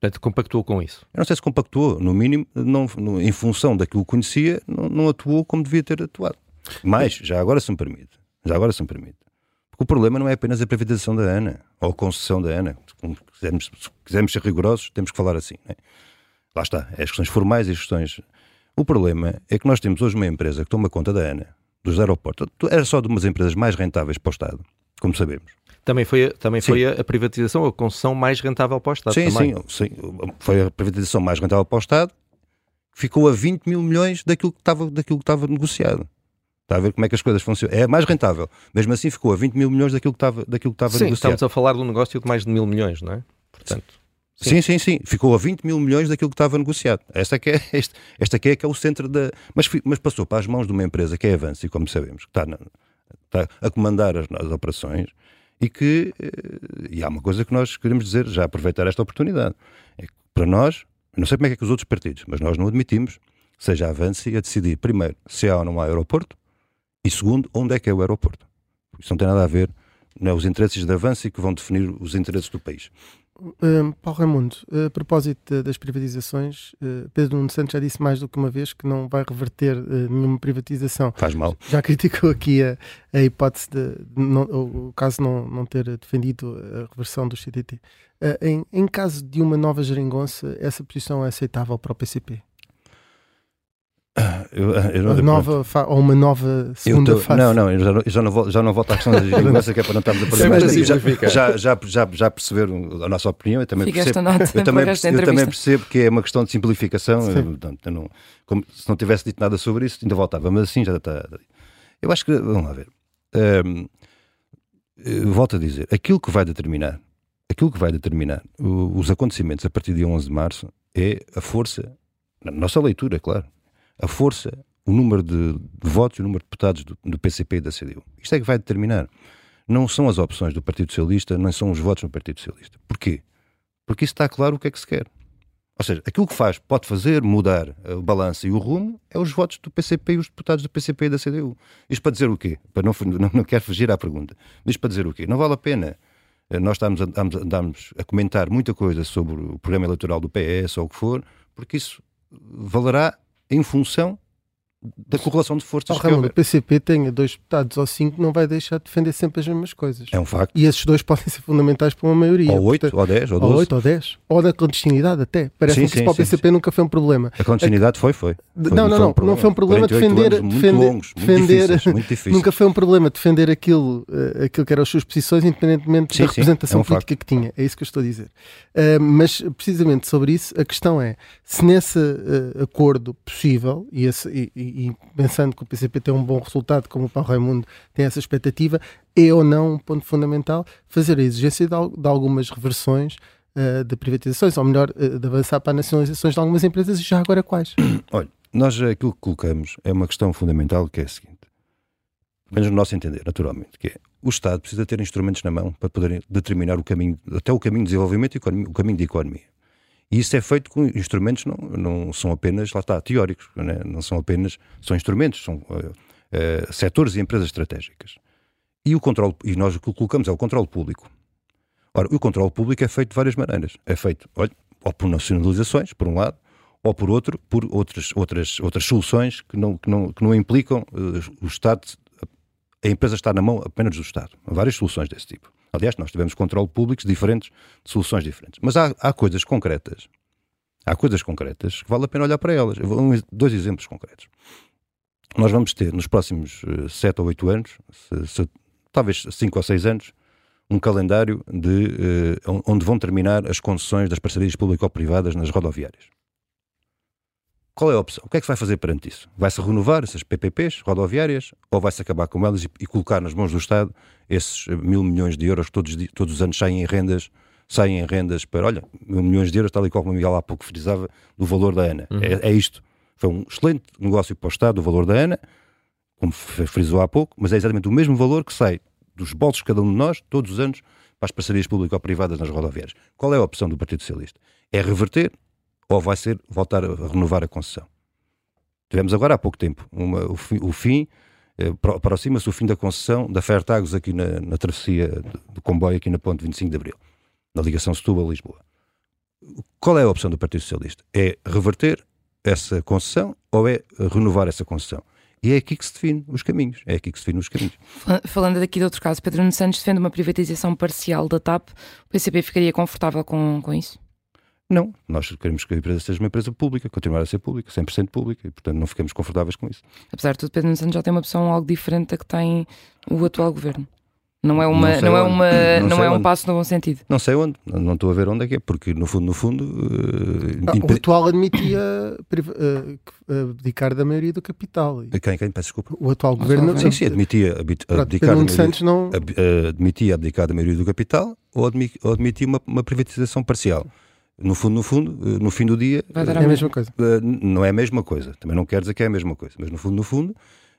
Portanto, compactuou com isso? Eu não sei se compactuou, no mínimo, não, no, em função daquilo que conhecia, não, não, atuou como devia ter atuado. Mas, já agora se me permite, já agora se me permite, porque o problema não é apenas a privatização da ANA, ou a concessão da ANA, se quisermos, se quisermos ser rigorosos, temos que falar assim. Né? Lá está, é as questões formais e as questões... O problema é que nós temos hoje uma empresa que toma conta da ANA, dos aeroportos, era só de umas empresas mais rentáveis para o Estado, como sabemos. Também foi, também foi a, a, privatização, a concessão mais rentável para o Estado. Sim, também. sim, sim. Foi a privatização mais rentável para o Estado. Ficou a 20 mil milhões daquilo que estava, daquilo que estava negociado. Está a ver como é que as coisas funcionam. É mais rentável. Mesmo assim ficou a 20 mil milhões daquilo que estava, daquilo que estava Sim, negociado. estamos a falar de um negócio de mais de mil milhões, não é? Portanto, Sim. sim, sim, Ficou a 20 mil milhões daquilo que estava negociado. Esta é que é, *laughs* este, esta que é, que é o centro da. Mas, mas passou para as mãos de uma empresa que é a Avance, como sabemos, que está, na- está a comandar as, as operações e que. eh, E há uma coisa que nós queremos dizer, já aproveitar esta oportunidade. É que para nós, não sei como é que é que os outros partidos, mas nós não admitimos seja a Avance a decidir, primeiro, se há ou não há aeroporto e, segundo, onde é que é o aeroporto. Isso não tem nada a ver. Não é os interesses da Avance que vão definir os interesses do país. Hum, Paulo Raimundo, a propósito de- das privatizações, eh, Pedro Nuno Santos já disse mais do que uma vez que não vai reverter eh, nenhuma privatização. Faz mal. Já criticou aqui a, a hipótese de, não, o, caso não, não ter defendido a reversão do CTT. Eh, em, em caso de uma nova geringonça, essa posição é aceitável para o PCP? *coughs* Eu, eu não- A nova ou uma nova segunda tô- fase? não, não, eu já não, eu já não, volto, já não volto à questão da *laughs* geringonça, que é para não estarmos a perder mais tempo. já, já, já, já perceberam a nossa opinião, eu também Fica percebo. Eu também, percebo, eu também percebo que é uma questão de simplificação. Sim. eu, não- como se não tivesse dito nada sobre isso, ainda voltava, mas assim já está. Eu acho que, vamos lá ver. Eu volto a dizer, aquilo que vai determinar, aquilo que vai determinar o- os acontecimentos a partir de 11 de março é a força, na nossa leitura, é claro, a força, o número de, votos e o número de deputados do, do PCP e da CDU. Isto é que vai determinar. Não são as opções do Partido Socialista, nem são os votos no Partido Socialista. Porquê? Porque isso está claro o que é que se quer. Ou seja, aquilo que faz, pode fazer mudar eh, o balanço e o rumo é os votos do PCP e os deputados do PCP e da CDU. Isto para dizer o quê? Para não, *laughs* não, não quero fugir à pergunta. Isto para dizer o quê? Não vale a pena. eh, Nós estamos a, a comentar muita coisa sobre o programa eleitoral do PS ou o que for, porque isso valerá em função da correlação de forças Raimundo, houver. o PCP tenha dois deputados ou cinco, não vai deixar de defender sempre as mesmas coisas. É um facto. E esses dois *laughs* podem ser fundamentais para uma maioria. Ou 8, Portanto, ou 10, ou ou 12. 8 ou 10. Ou da clandestinidade até. Parece Sim, que sim, isso para o sim, PCP nunca foi um problema. A clandestinidade foi, foi. Foi- não, não, foi não. Não foi um problema 48 defender. anos muito defender, longos, muito defender difíceis, *laughs* muito difíceis. nunca foi um problema defender aquilo, eh, aquilo que eram as suas posições, independentemente Sim, da sim, representação é um política que tinha. É isso que eu estou a dizer. Eh, mas, precisamente sobre isso, a questão é: se nesse eh, acordo possível, e, esse- e- e- pensando que o PCP tem um bom resultado, como o Paulo Raimundo tem essa expectativa, é ou não um ponto fundamental fazer a exigência de, de algumas reversões. eh, de privatizações, ou melhor, eh, de avançar para nacionalizações de algumas empresas e já agora quais? *coughs* Olha, nós aquilo que colocamos é uma questão fundamental que é a seguinte, menos no nosso entender, naturalmente, que é o Estado precisa ter instrumentos na mão para poder determinar o caminho, até o caminho de desenvolvimento e o caminho de economia. E isso é feito com instrumentos, não, não são apenas, lá está, teóricos, né? não são apenas, são instrumentos, são eh, eh, setores e empresas estratégicas. E, o controle, e nós o que colocamos é o controle público. Ora, o controle público é feito de várias maneiras. É feito, olha, ou por nacionalizações, por um lado, ou por outro, por outras, outras, outras soluções que não, que não, que não implicam eh, o Estado, a empresa estar na mão apenas do Estado. Há várias soluções desse tipo. Aliás, nós tivemos controle públicos diferentes, de soluções diferentes. Mas há, há coisas concretas, há coisas concretas que vale a pena olhar para elas. Vou- dois exemplos concretos. Nós vamos ter nos próximos eh, sete ou oito anos, se- se- talvez cinco ou seis anos, um calendário de, eh, onde vão terminar as concessões das parcerias público-privadas nas rodoviárias. Qual é a opção? O que é que se vai fazer perante isso? Vai-se renovar essas PPPs rodoviárias ou vai-se acabar com elas e, e colocar nas mãos do Estado esses eh, mil milhões de euros que todos, todos os anos saem em rendas, saem em rendas para, olha, mil milhões de euros, tal e qual como o Miguel há pouco frisava, do valor da ANA. É, é isto. Foi um excelente negócio para o Estado, o valor da ANA, como frisou há pouco, mas é exatamente o mesmo valor que sai dos bolsos de cada um de nós, todos os anos, para as parcerias público-privadas nas rodoviárias. Qual é a opção do Partido Socialista? É reverter ou vai ser voltar a renovar a concessão? Tivemos agora há pouco tempo uma- o fim, o fim eh, pro- aproxima-se o fim da concessão da Fertagos aqui na, na travessia do, comboio aqui na ponte 25 de Abril, na ligação Setúbal-Lisboa. Qual é a opção do Partido Socialista? É reverter essa concessão ou é renovar essa concessão? E é aqui que se define os caminhos. É aqui que se define os caminhos. Fal- Falando daqui de outro caso, Pedro Santos defende uma privatização parcial da TAP. O PCP ficaria confortável com, com isso? Não, nós queremos que a empresa seja uma empresa pública, continuar a ser pública, 100% pública, e portanto não ficamos confortáveis com isso. Apesar de tudo, Pedro Santos já tem uma opção algo diferente da que tem o atual governo. Não é, uma, Não não é, onde. uma, Não não é um onde. passo no bom sentido. Não sei onde, não estou a ver onde é que é, porque no fundo, no fundo, eh, Ah, o impedi- atual admitia eh, que- abdicar da maioria do capital. E quem, quem, peço desculpa. O atual Mas governo. não- Sim, sim, admitia abdicar, da maioria, não. ab- eh, admitia abdicar da maioria do capital ou, admi, ou admitia uma, uma privatização parcial. No fundo, no fundo, eh, no fim do dia, Vai dar É a mesma coisa. Uh, não é a mesma coisa. Também não quer dizer que é a mesma coisa. Mas no fundo, no fundo,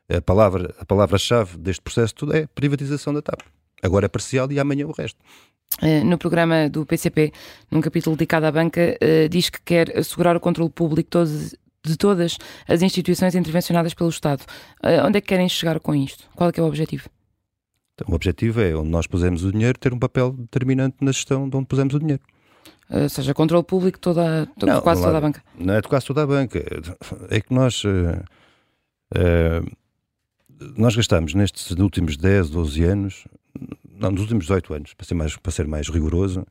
a palavra a palavra-chave deste processo tudo é privatização da TAP. Agora é parcial e amanhã o resto. Eh, no programa do PCP, num capítulo dedicado à banca, eh, diz que quer assegurar o controle público todos- de todas as instituições intervencionadas pelo Estado. Eh, onde é que querem chegar com isto? Qual é que é o objetivo? Então, o objetivo é, onde nós pusemos o dinheiro, ter um papel determinante na gestão de onde pusemos o dinheiro. Eh, ou seja, controle público toda, to- Não, quase lá- toda a banca. Não é de quase toda a banca. É que nós. eh, nós gastamos nestes últimos 10, 12 anos, não, nos últimos 18 anos, para ser mais, para ser mais rigoroso,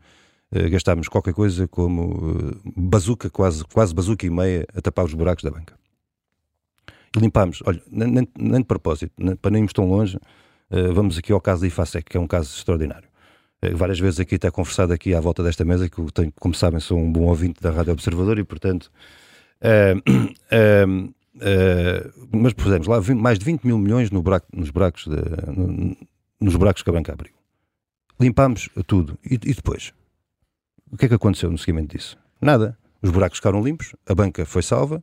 eh, gastámos qualquer coisa como eh, bazuca, quase, quase bazuca e meia, a tapar os buracos da banca. E limpámos, olha, nem, nem- nem de propósito, nem- para nem irmos tão longe, eh, vamos aqui ao caso da IFASEC, que é um caso extraordinário. Eh, Várias vezes aqui até conversado aqui à volta desta mesa, que eu tenho, como sabem, sou um bom ouvinte da Rádio Observador e, portanto, eh, *clears throat* eh, eh, mas pusemos lá vi- mais de 20 mil milhões no buraco- nos, buracos de- no- nos buracos que a banca abriu. Limpámos tudo. E, e depois? O que é que aconteceu no seguimento disso? Nada. Os buracos ficaram limpos, a banca foi salva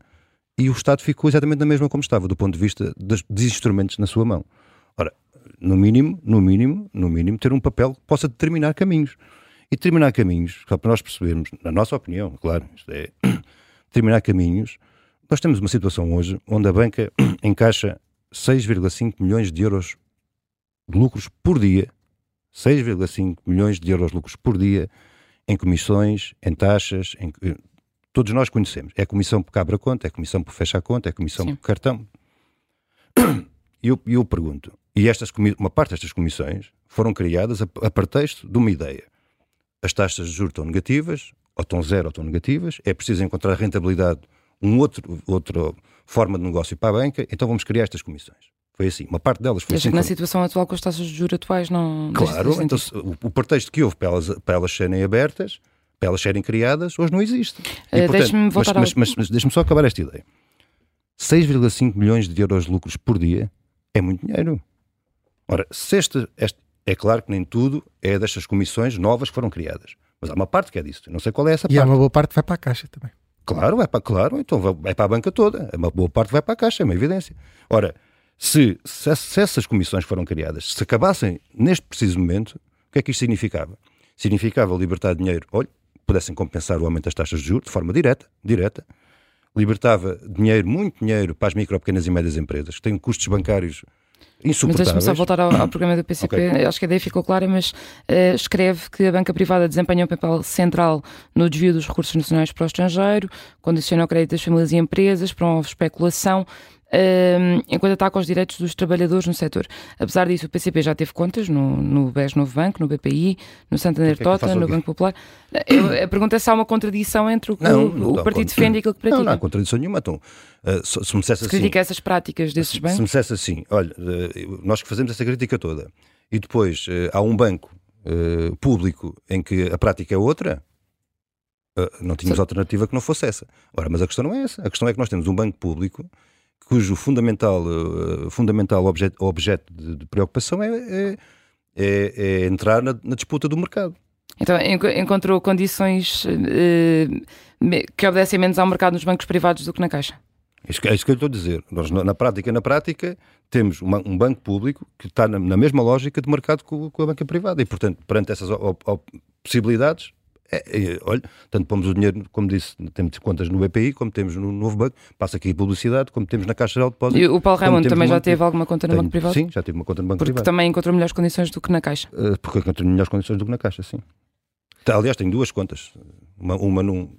e o Estado ficou exatamente na mesma como estava, do ponto de vista dos instrumentos na sua mão. Ora, no mínimo, no mínimo, no mínimo, ter um papel que possa determinar caminhos. E determinar caminhos, só para nós percebermos, na nossa opinião, claro, isto é *coughs* determinar caminhos. Nós temos uma situação hoje onde a banca *coughs* encaixa 6,5 milhões de euros de lucros por dia, 6,5 milhões de euros de lucros por dia em comissões, em taxas, em- todos nós conhecemos. É a comissão por abre a conta, é a comissão por fecha a conta, é a comissão Sim. por cartão. *coughs* E eu, e eu pergunto, e estas, uma parte destas comissões foram criadas a, a pretexto de uma ideia. As taxas de juros estão negativas, ou estão zero ou estão negativas, é preciso encontrar rentabilidade, um outro, outra forma de negócio para a banca, então vamos criar estas comissões. Foi assim, uma parte delas foi assim. que na situação atual, com as taxas de juros atuais, não. Claro, então o, o pretexto que houve para elas, para elas serem abertas, para elas serem criadas, hoje não existe. E, Eh, deixe-me voltar mas, ao- mas, mas, mas deixe-me só acabar esta ideia. 6,5 milhões de euros de lucros por dia é muito dinheiro. Ora, se este, este- é claro que nem tudo é destas comissões novas que foram criadas. Mas há uma parte que é disso. Eu não sei qual é essa E há parte. uma boa parte que vai para a caixa também. Claro, vai para, claro, então vai, vai para a banca toda. Uma boa parte vai para a caixa, é uma evidência. Ora, se, se, se essas comissões foram criadas, se acabassem neste preciso momento, o que é que isto significava? Significava libertar dinheiro, olha, pudessem compensar o aumento das taxas de juros de forma direta, direta, libertava dinheiro, muito dinheiro para as micro, pequenas e médias empresas, que têm custos bancários Mas deixa-me só voltar ao, ao *coughs* programa do PCP. Ok. Acho que a ideia ficou clara, mas eh, escreve que a banca privada desempenha um papel central no desvio dos recursos nacionais para o estrangeiro, condiciona o crédito das famílias e empresas, promove especulação, eh, enquanto ataca os direitos dos trabalhadores no setor. Apesar disso, o PCP já teve contas no, no BES Novo Banco, no BPI, no Santander Tota, no? Banco Popular. Eu- a pergunta é se há uma contradição entre o que Não, o, o partido defende e aquilo que pratica. Não, não há contradição nenhuma. Então, eh, se, se me dissesse se assim, critica essas práticas desses Se bancos. me dissesse assim, olha, eh, nós que fazemos essa crítica toda e depois eh, há um banco eh, público em que a prática é outra, não tínhamos Sim. alternativa que não fosse essa. Ora, mas a questão não é essa. A questão é que nós temos um banco público cujo fundamental, eh, fundamental objeto, objeto de, de preocupação é, é, é- é entrar na, na disputa do mercado. Então enco- encontrou condições eh, que obedecem menos ao mercado nos bancos privados do que na Caixa. É isso que, é isso que eu estou a dizer. Nós, na, na prática, na prática, temos uma- um banco público que está na, na mesma lógica de mercado com, com a banca privada. E, portanto, perante essas o- o- possibilidades, é, é, olha, tanto pomos o dinheiro, como disse, temos contas no BPI, como temos no Novo Banco, passa aqui publicidade, como temos na Caixa Geral de Depósitos. E o Paulo Raimundo também no já teve alguma conta no Tenho- banco privado? Sim, já tive uma conta no Banco Porque Privado. também encontrou melhores condições do que na Caixa. Eh, porque eu tenho melhores condições do que na Caixa, sim. Tá, Aliás, tenho duas contas. Uma, uma num,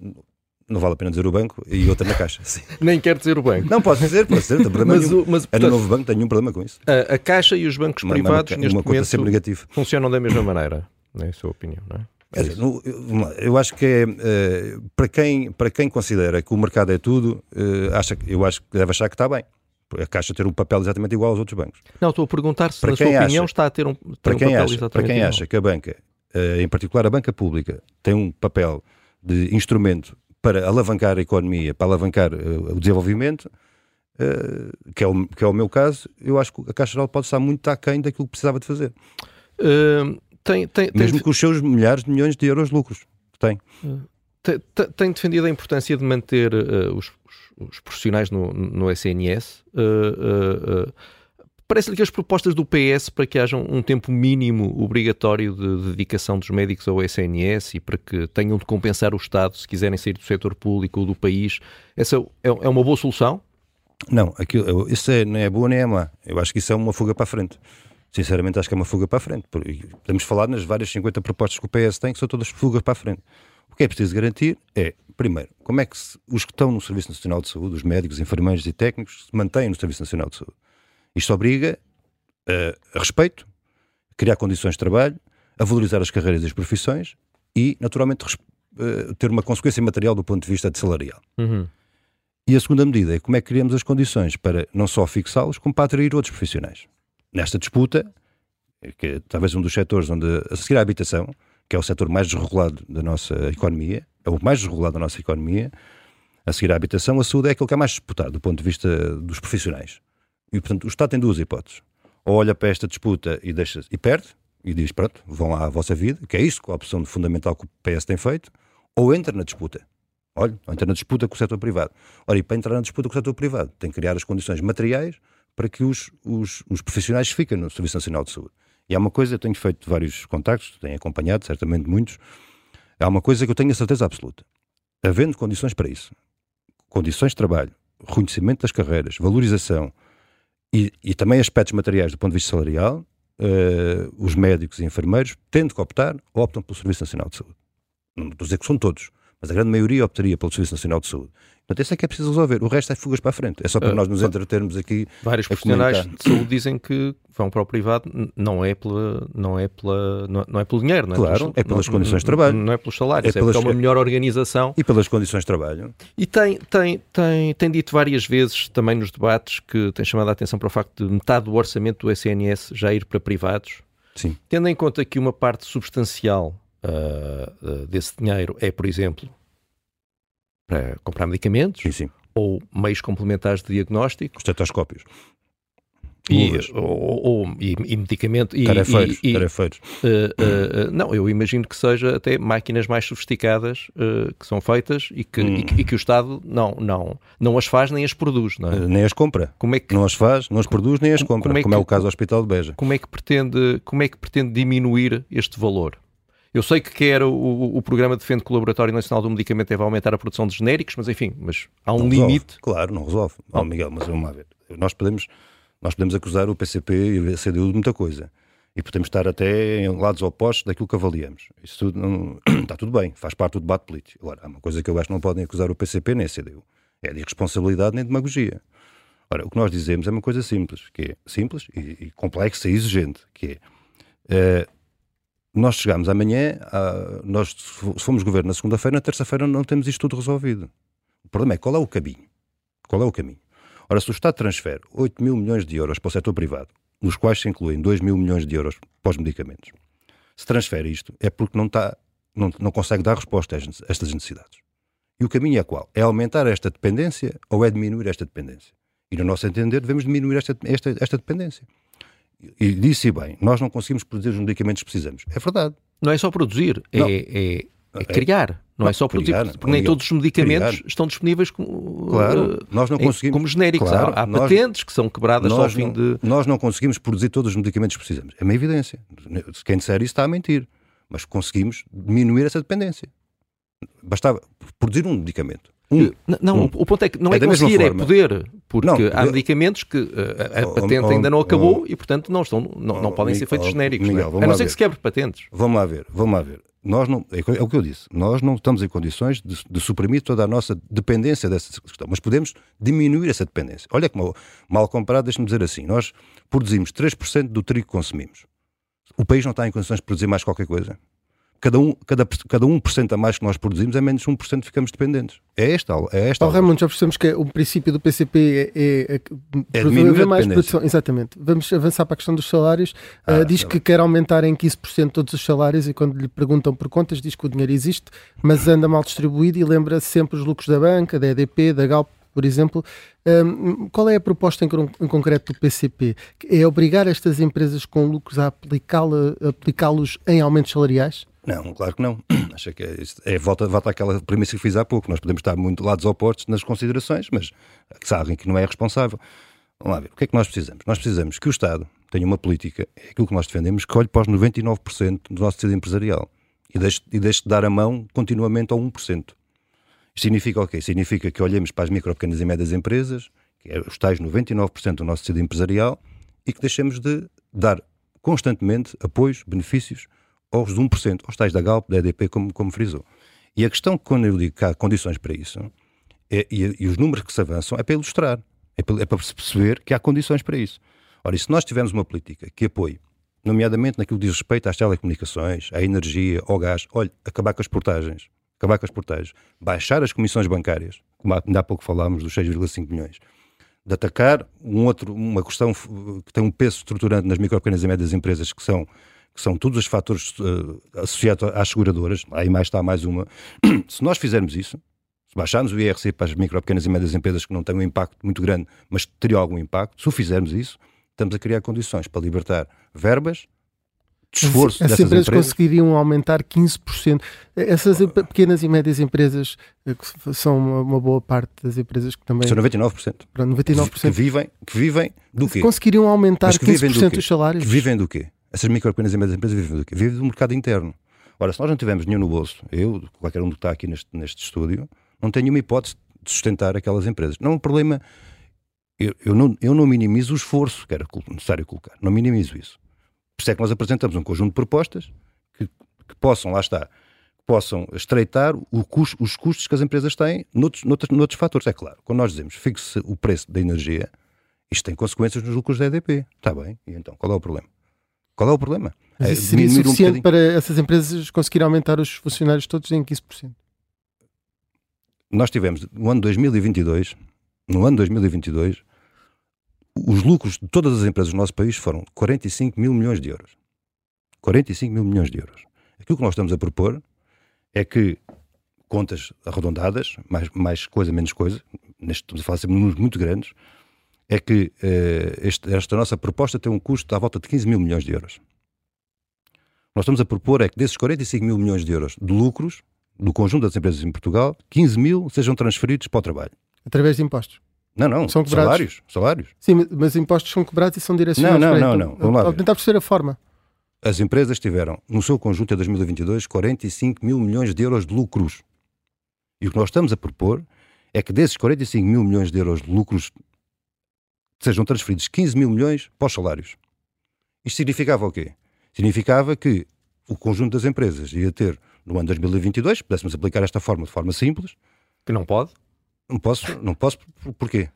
não vale a pena dizer o banco, e outra na Caixa. Sim. *laughs* Nem quer dizer o banco. Não, pode dizer, pode dizer, não tem problema Mas, nenhum. o, mas É no portanto, Novo Banco, tenho nenhum problema com isso. a, a Caixa e os bancos Uma- privados, uma, neste uma conta sempre momento, negativa. funcionam da mesma maneira. É a sua opinião, não é? Dizer, no- eu, acho que é, eh, para, quem, para quem considera que o mercado é tudo, eh, acha, eu acho que deve achar que está bem. A Caixa ter um papel exatamente igual aos outros bancos. Não, estou a perguntar se, para na sua acha, opinião, está a ter um, ter para um quem papel acha, exatamente Para quem igual. acha que a banca, eh, em particular a banca pública, tem um papel de instrumento para alavancar a economia, para alavancar o desenvolvimento, que, é o, que é o meu caso, eu acho que a Caixa Geral pode estar muito aquém daquilo que precisava de fazer. Uh, tem, tem, Mesmo tem... com os seus milhares de milhões de euros de lucros que tem. Tem, tem defendido a importância de manter os, os, os, profissionais no, no SNS. Parece-lhe que as propostas do PS para que haja um tempo mínimo obrigatório de dedicação dos médicos ao SNS e para que tenham de compensar o Estado se quiserem sair do setor público ou do país, essa é, é uma boa solução? Não, aquilo, isso é, não é boa nem é má. Eu acho que isso é uma fuga para a frente. Sinceramente, acho que é uma fuga para a frente. Podemos falar nas várias 50 propostas que o PS tem, que são todas fugas para a frente. O que é preciso garantir é, primeiro, como é que se, os que estão no Serviço Nacional de Saúde, os médicos, enfermeiros e técnicos, se mantêm no Serviço Nacional de Saúde. Isto obriga a, a respeito, criar condições de trabalho, a valorizar as carreiras e as profissões e, naturalmente, uh, ter uma consequência material do ponto de vista de salarial. Uhum. E a segunda medida é como é que criamos as condições para não só fixá-los, como para atrair outros profissionais. Nesta disputa, que é talvez um dos setores onde, a seguir à habitação, que é o setor mais desregulado da nossa economia, é o mais desregulado da nossa economia, a seguir à habitação, a saúde é aquilo que é mais disputado do ponto de vista dos profissionais. E, portanto, o Estado tem duas hipóteses. Ou olha para esta disputa e, deixa e perde, e diz, pronto, vão à vossa vida, que é isso, é a opção fundamental que o PS tem feito, ou entra na disputa. Olha, entra na disputa com o setor privado. Ora, e para entrar na disputa com o setor privado, tem que criar as condições materiais para que os, os, os profissionais fiquem no Serviço Nacional de Saúde. E há uma coisa, eu tenho feito vários contactos, tenho acompanhado, certamente muitos, há uma coisa que eu tenho a certeza absoluta. Havendo condições para isso, condições de trabalho, reconhecimento das carreiras, valorização, e, e, também aspectos materiais do ponto de vista salarial, uh, os médicos e enfermeiros, tendo que optar, optam pelo Serviço Nacional de Saúde. Não estou a dizer que são todos, mas a grande maioria optaria pelo Serviço Nacional de Saúde. Portanto, isso é que é preciso resolver. O resto é fugas para a frente. É só para uh, nós nos entretermos aqui. Vários profissionais de saúde dizem que vão para o privado não é pela não é pela não é pelo dinheiro, não é? Claro, pelos, é pelas não, condições de trabalho. Não é pelos salários, é, é pelas, é uma melhor organização. E pelas condições de trabalho. E tem, tem, tem, tem dito várias vezes também nos debates que tem chamado a atenção para o facto de metade do orçamento do SNS já ir para privados. Sim. Tendo em conta que uma parte substancial uh, uh, desse dinheiro é, por exemplo, para comprar medicamentos sim, sim. ou meios complementares de diagnóstico. Estetoscópios. E, ou, ou, e, e medicamento e, tarefeiros, e, tarefeiros. Uh, uh, uh, não, eu imagino que seja até máquinas mais sofisticadas que são feitas e que, hum. que, que, o Estado não, não, não as faz nem as produz, não é? nem as compra. Como é que, não as faz, não as produz nem as compra, como é, como é o caso do Hospital de Beja. Como é que pretende, como é que pretende diminuir este valor? Eu sei que quer o, o, o programa Defende que o Laboratório Nacional do Medicamento deve aumentar a produção de genéricos, mas enfim, mas há um não limite. Resolve. Claro, não resolve. Não, Miguel, mas vamos lá ver. Nós podemos, nós podemos acusar o PCP e a CDU de muita coisa. E podemos estar até em lados opostos daquilo que avaliamos. Isso tudo não, *clears throat* está tudo bem, faz parte do debate político. Agora, há uma coisa que eu acho que não podem acusar o PCP nem a CDU. É de irresponsabilidade nem de demagogia. Ora, o que nós dizemos é uma coisa simples, que é simples e, e complexa e exigente, que é uh, nós chegamos amanhã, a, nós se fomos governo na segunda-feira, na terça-feira não temos isto tudo resolvido. O problema é qual é o caminho? Qual é o caminho? Ora, se o Estado transfere 8 mil milhões de euros para o setor privado, nos quais se incluem 2 mil milhões de euros para os medicamentos, se transfere isto é porque não, está, não, não consegue dar resposta a estas necessidades. E o caminho é qual? É aumentar esta dependência ou é diminuir esta dependência? E, no nosso entender, devemos diminuir esta, esta, esta dependência e disse bem, nós não conseguimos produzir os medicamentos que precisamos. É verdade. Não é só produzir, é, é, é, criar. Não, não é só produzir, criar, porque nem todos os medicamentos criar. estão disponíveis como, claro, uh, nós não conseguimos, como genéricos. Claro, há, há nós, patentes que são quebradas só ao fim não, de. Nós não conseguimos produzir todos os medicamentos que precisamos. É uma evidência. Quem disser isso está a mentir. Mas conseguimos diminuir essa dependência. Bastava produzir um medicamento. Um, não, um. o ponto é que não é, é conseguir, é poder, porque não, há medicamentos que uh, a, a patente oh, oh, ainda não acabou oh, e, portanto, não, estão, não, não podem ser feitos genéricos. Miguel, não é? A não ser que se quebre patentes. Vamos lá ver, vamos lá ver. Nós não, é, é o que eu disse, nós não estamos em condições de, de, suprimir toda a nossa dependência dessa questão, mas podemos diminuir essa dependência. Olha que mal, mal comparado, deixe-me dizer assim, nós produzimos 3% do trigo que consumimos. O país não está em condições de produzir mais qualquer coisa. Cada, um, cada, cada 1% a mais que nós produzimos é menos 1% que ficamos dependentes. É esta, é esta. Oh, Raimundo, já percebemos que é, o princípio do PCP é, é, é, é diminuir a mais produção. Exatamente. Vamos avançar para a questão dos salários. Ah, uh, diz tá que quer aumentar em 15% todos os salários e quando lhe perguntam por contas diz que o dinheiro existe, mas anda mal distribuído e lembra sempre os lucros da banca, da EDP, da Galp, por exemplo. Um, qual é a proposta em, em, concreto do PCP? É obrigar estas empresas com lucros a aplicá-los em aumentos salariais? Não, claro que não. *clears throat* Acho que é, é volta, volta àquela premissa que fiz há pouco. Nós podemos estar muito lados opostos nas considerações, mas alguém que não é responsável. Vamos lá ver. O que é que nós precisamos? Nós precisamos que o Estado tenha uma política, é aquilo que nós defendemos, que olhe para os 99% do nosso tecido empresarial e deixe, e deixe de dar a mão continuamente ao 1%. Isto significa o quê? Significa que olhemos para as micro, pequenas e médias empresas, que é os tais 99% do nosso tecido empresarial, e que deixemos de dar constantemente apoios, benefícios aos 1%, aos tais da Galp, da EDP, como, como frisou. E a questão, quando eu digo que há condições para isso, é, e, e, os números que se avançam, é para ilustrar, é para, é para perceber que há condições para isso. Ora, e se nós tivermos uma política que apoie, nomeadamente naquilo que diz respeito às telecomunicações, à energia, ao gás, olha, acabar com as portagens, acabar com as portagens, baixar as comissões bancárias, como ainda há pouco falámos dos 6,5 milhões, de atacar um outro, uma questão que tem um peso estruturante nas micro, pequenas e médias empresas, que são que são todos os fatores uh, associados às seguradoras, aí mais está mais uma. *clears throat* se nós fizermos isso, se baixarmos o IRC para as micro, pequenas e médias empresas que não têm um impacto muito grande, mas teriam algum impacto, se o fizermos isso, estamos a criar condições para libertar verbas, de esforço As empresas, empresas conseguiriam aumentar 15%. Essas pequenas e médias empresas eh, que são uma, uma, boa parte das empresas que também... São 99%. Para 99%. Que vivem, que vivem do quê? Conseguiriam aumentar 15% dos salários? Que vivem do quê? Essas micro, pequenas e médias empresas vivem do quê? Vivem do mercado interno. Ora, se nós não tivermos dinheiro no bolso, eu, qualquer um que está aqui neste, neste estúdio, não tenho nenhuma hipótese de sustentar aquelas empresas. Não é um problema. Eu, eu, não, eu não minimizo o esforço que era necessário colocar. Não minimizo isso. Por isso é que nós apresentamos um conjunto de propostas que, que possam, lá está, possam estreitar custo, os custos que as empresas têm noutros, noutros, noutros fatores. É claro, quando nós dizemos fixe o preço da energia, isto tem consequências nos lucros da EDP. Está bem? E então, qual é o problema? Qual é o problema? Mas isso seria suficiente um para essas empresas conseguirem aumentar os funcionários todos em 15%? Nós tivemos, no ano 2022, no ano 2022, os lucros de todas as empresas do nosso país foram 45 mil milhões de euros. 45 mil milhões de euros. Aquilo que nós estamos a propor é que contas arredondadas, mais, mais coisa, menos coisa, neste, estamos a falar sempre de números muito grandes, é que uh, este, esta nossa proposta tem um custo à volta de 15 mil milhões de euros. Nós estamos a propor é que desses 45 mil milhões de euros de lucros do conjunto das empresas em Portugal, 15 mil sejam transferidos para o trabalho. Através de impostos? Não, não, são cobrados. salários, salários. Sim, mas impostos são cobrados e são direcionados não, não, não, não, não. Vamos lá ver. tentar perceber a forma. As empresas tiveram, no seu conjunto em 2022, 45 mil milhões de euros de lucros. E o que nós estamos a propor é que desses 45 mil milhões de euros de lucros sejam transferidos 15 mil milhões para os salários. Isto significava o quê? Significava que o conjunto das empresas ia ter, no ano 2022, pudéssemos aplicar esta forma de forma simples. Que não pode? Não posso, não posso, porquê?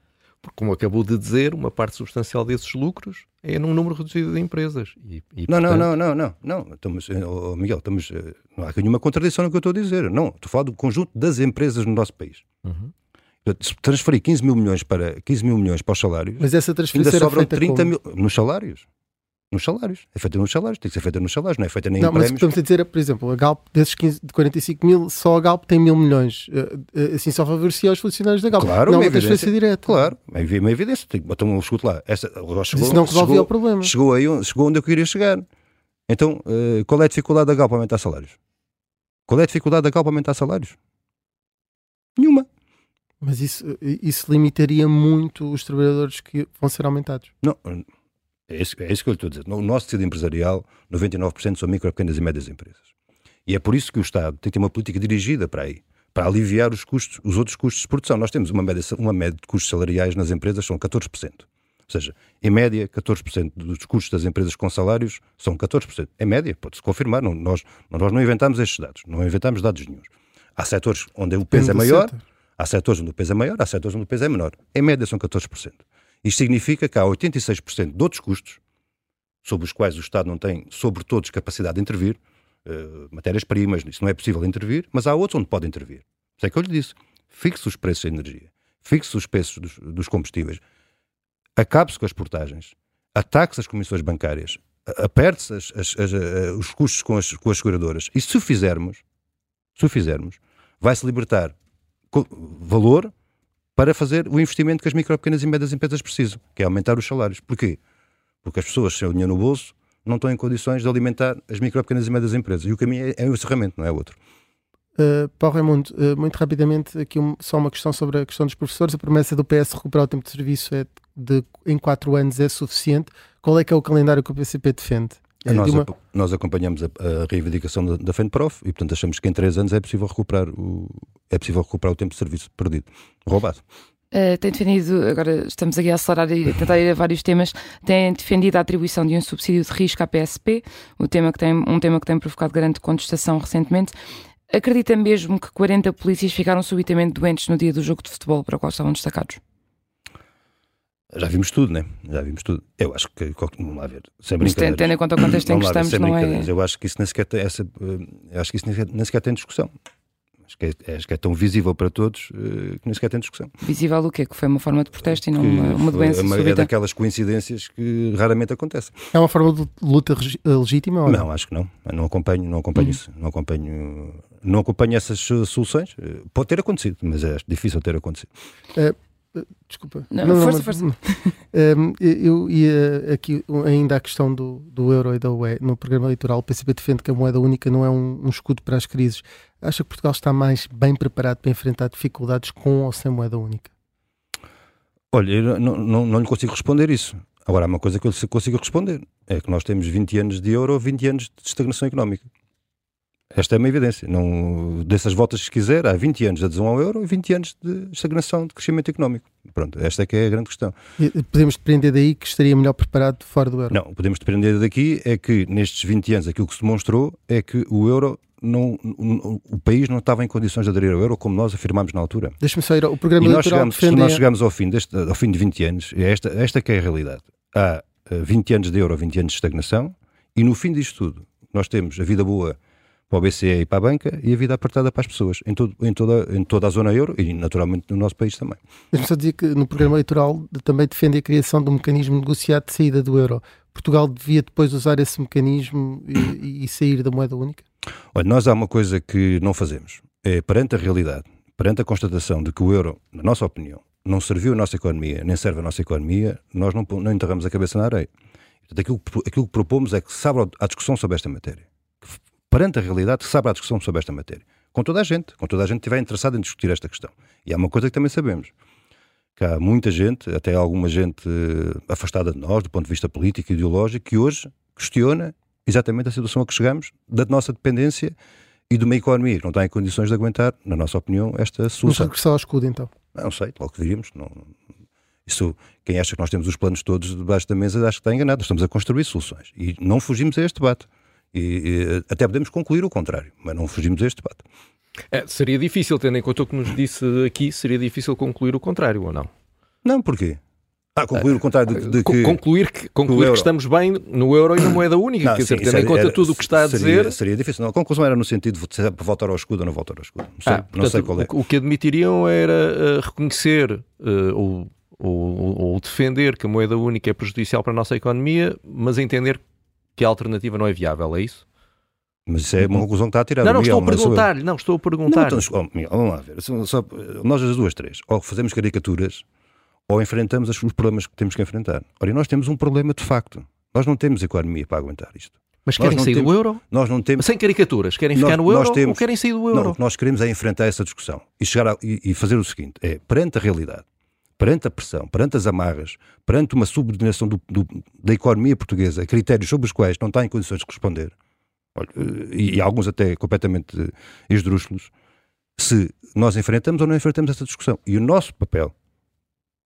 Porque, como acabou de dizer, uma parte substancial desses lucros é num número reduzido de empresas. E, e, não, portanto... não, não, não, não, não. Estamos, oh, Miguel, estamos, eh, não há nenhuma contradição no que eu estou a dizer. Não, estou a falar do conjunto das empresas no nosso país. Uhum. Se transferir 15 mil milhões para, 15 mil milhões para os salários, Mas essa transferência ainda sobram 30 mil nos salários. Nos salários. É feita nos salários. Tem que ser feita nos salários, não é feita nem não, em mas prémios. Mas podemos dizer, por exemplo, a Galp, desses 15, de 45 mil, só a Galp tem mil milhões. Eh, eh, assim só favorecia os funcionários da Galp. Claro, não uma, transferência direta. Claro, uma, uma evidência. Então, escute lá. Essa, chegou, Isso não resolvia chegou, o problema. Chegou, aí, chegou onde eu queria chegar. Então, uh, qual é a dificuldade da Galp para aumentar salários? Qual é a dificuldade da Galp para aumentar salários? Nenhuma. Mas isso, isso limitaria muito os trabalhadores que vão ser aumentados. Não, é isso, é isso que eu lhe estou a dizer. No nosso tecido empresarial, 99% são micro, pequenas e médias empresas. E é por isso que o Estado tem que ter uma política dirigida para aí, para aliviar os custos, os outros custos de produção. Nós temos uma média, uma média de custos salariais nas empresas são 14%. Ou seja, em média, 14% dos custos das empresas com salários são 14%. Em média, pode-se confirmar. Não, nós, nós não inventamos estes dados, não inventamos dados nenhums. Há setores onde o peso é maior, setor. Há setores onde o peso é maior, há setores onde o peso é menor. Em média são 14%. Isto significa que há 86% de outros custos, sobre os quais o Estado não tem, sobre todos, capacidade de intervir, uh, matérias-primas, isso não é possível intervir, mas há outros onde pode intervir. Isso é que eu lhe disse. Fixe os preços da energia, fixe os preços dos, dos combustíveis, acabe-se com as portagens, ataque-se as comissões bancárias, aperte-se as, os custos com as, com as seguradoras. E se o fizermos, se o fizermos, vai-se libertar valor para fazer o investimento que as micro, pequenas e médias empresas precisam, que é aumentar os salários. Porquê? Porque as pessoas sem o dinheiro no bolso não estão em condições de alimentar as micro, pequenas e médias empresas. E o caminho é, é o encerramento, não é outro. Uh, Paulo Raimundo, uh, muito rapidamente, aqui um, só uma questão sobre a questão dos professores. A promessa do PS recuperar o tempo de serviço é de, em 4 anos é suficiente. Qual é que é o calendário que o PCP defende? É nós, uma... nós, acompanhamos a, a reivindicação da, da FENPROF e, portanto, achamos que em 3 anos é possível recuperar o, é possível recuperar o tempo de serviço perdido, roubado. Uh, tem defendido, agora estamos aqui a acelerar e tentar ir a vários temas, tem defendido a atribuição de um subsídio de risco à PSP, um tema que tem, um tema que tem provocado grande contestação recentemente. Acredita mesmo que 40 polícias ficaram subitamente doentes no dia do jogo de futebol para o qual estavam destacados? Já vimos tudo, né? Já vimos tudo. Eu acho que, vamos lá ver, sem brincadeiras. Tendo em conta o contexto em que estamos, não é? Eu acho que isso nem sequer tem, essa, eh, acho que isso nem sequer, nem sequer tem discussão. Acho que, é, acho que é tão visível para todos uh, que nem sequer tem discussão. Visível o quê? Que foi uma forma de protesto e não uma, uma doença uma, É daquelas coincidências que raramente acontecem. É uma forma de luta legítima? Ou não? não, acho que não. Eu não acompanho, não acompanho uhum. isso. Não acompanho, não acompanho essas soluções. Pode ter acontecido, mas é difícil ter acontecido. Uh, Desculpa. Não, não, força, força. *laughs* Um, eu ia aqui ainda à questão do, do euro e da UE. No programa eleitoral, o PCP defende que a moeda única não é um, um, escudo para as crises. Acha que Portugal está mais bem preparado para enfrentar dificuldades com ou sem moeda única? Olha, eu não, não, não lhe consigo responder isso. Agora, há uma coisa que eu consigo responder: é que nós temos 20 anos de euro ou 20 anos de estagnação económica. Esta é uma evidência. Não, dessas voltas que quiser, há 20 anos de adesão ao euro e 20 anos de estagnação de crescimento económico. Pronto, esta é que é a grande questão. E podemos depender daí que estaria melhor preparado fora do euro? Não, podemos depender daqui é que nestes 20 anos aquilo que se demonstrou é que o euro não, o país não estava em condições de aderir ao euro como nós afirmámos na altura. Deixa-me sair, o programa e nós chegamos, Se nós chegamos ao fim, deste, ao fim de 20 anos, é esta, esta que é a realidade. Há 20 eh, anos de euro, 20 anos de estagnação e no fim disto tudo nós temos a vida boa para o BCE e para a banca e a vida apertada para as pessoas, em, todo, em, toda, em toda a zona euro e naturalmente no nosso país também. Deixa-me só dizer que no programa eleitoral também defende a criação de um mecanismo negociado de saída do euro. Portugal devia depois usar esse mecanismo e, e sair da moeda única? Olha, nós há uma coisa que não fazemos. É perante a realidade, perante a constatação de que o euro, na nossa opinião, não serviu a nossa economia, nem serve a nossa economia, nós não, não enterramos a cabeça na areia. Portanto, aquilo, aquilo que propomos é que se abra a discussão sobre esta matéria perante a realidade, que se a discussão sobre esta matéria. Com toda a gente, com toda a gente que estiver interessada em discutir esta questão. E há uma coisa que também sabemos, que há muita gente, até alguma gente eh, afastada de nós, do ponto de vista político e ideológico, que hoje questiona exatamente a situação a que chegamos, da nossa dependência e de uma economia que não está em condições de aguentar, na nossa opinião, esta solução. Vamos regressar ao escudo, então? Não sei, logo que diríamos. Não, isso, quem acha que nós temos os planos todos debaixo da mesa, acho que está enganado. Estamos a construir soluções. E não fugimos a este debate. E, e, até podemos concluir o contrário, mas não fugimos a este debate. É, seria difícil, tendo em conta o que nos disse aqui, seria difícil concluir o contrário, ou não? Não, porquê? Ah, concluir o contrário de, de que... Concluir, que, concluir que estamos bem no euro e na moeda única, não, quer sim, dizer, tendo em conta era, tudo o que está a seria, dizer... Seria difícil. Não, a conclusão era no sentido de voltar ao escudo ou não voltar ao escudo. Não sei, ah, portanto, não sei qual é. O, o que admitiriam era uh, reconhecer uh, ou, ou, ou defender que a moeda única é prejudicial para a nossa economia, mas entender que a alternativa não é viável, é isso? Mas isso é uma conclusão que está a tirar. Não, não, Miguel, estou a perguntar-lhe, não, estou a perguntar. Não, então, oh, Miguel, vamos lá ver. Só, só, nós as duas, três, ou fazemos caricaturas, ou enfrentamos os problemas que temos que enfrentar. Ora, e nós temos um problema de facto. Nós não temos economia para aguentar isto. Mas querem sair temos, do euro? Nós não temos. Sem caricaturas, querem ficar nós, no euro temos, ou querem sair do euro? Não, o que nós queremos é enfrentar essa discussão e, chegar a, e, e fazer o seguinte: é perante a realidade, perante a pressão, perante as amarras, perante uma subordinação do, do, da economia portuguesa, critérios sobre os quais não está em condições de responder, e, e alguns até completamente esdrúxulos, se nós enfrentamos ou não enfrentamos essa discussão. E o nosso papel,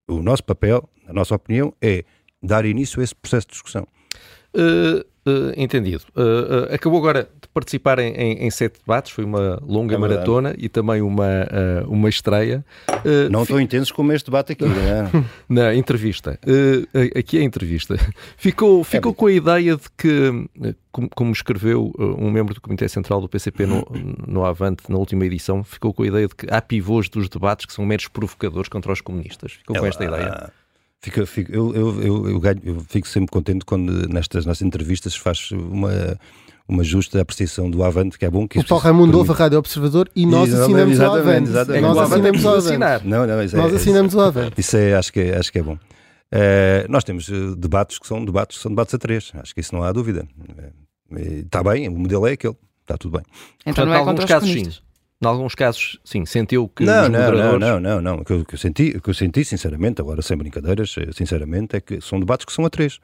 o nosso papel, na nossa opinião, é dar início a esse processo de discussão. Uh, Uh, entendido. Uh, uh, acabou agora de participar em, em, em, sete debates, foi uma longa é maratona e também uma, uma estreia. não tão intensos como este debate aqui, né? *laughs* Na entrevista. aqui é a entrevista. *laughs* Ficou, é ficou é com a ideia de que, como, como, escreveu um membro do Comitê Central do PCP no, no Avante, na última edição, ficou com a ideia de que há pivôs dos debates que são meros provocadores contra os comunistas. Ficou com esta ideia. Fico, fico, eu, eu, eu, eu, ganho, eu fico sempre contente quando nestas, nas entrevistas faz uma uma justa apreciação do Avante, que é bom que O Paulo Raimundo ouve a Rádio Observador e nós e, assinamos o Avante. Exatamente. Nós assinamos o Avante. Não, não, isso é, nós assinamos o Avante. Isso é, acho, que é, acho que é bom. Uh, nós temos uh, debates que são debates, são debates a três. Acho que isso não há dúvida. Está uh, bem, o modelo é aquele. Está tudo bem. Então Portanto, não é contra os casos. Em alguns casos, sim, sentiu que não, não, moderadores... não, não, não, não. O que, eu, que eu senti, o que eu senti, sinceramente, agora sem brincadeiras, eh, sinceramente, é que são debates que são a três.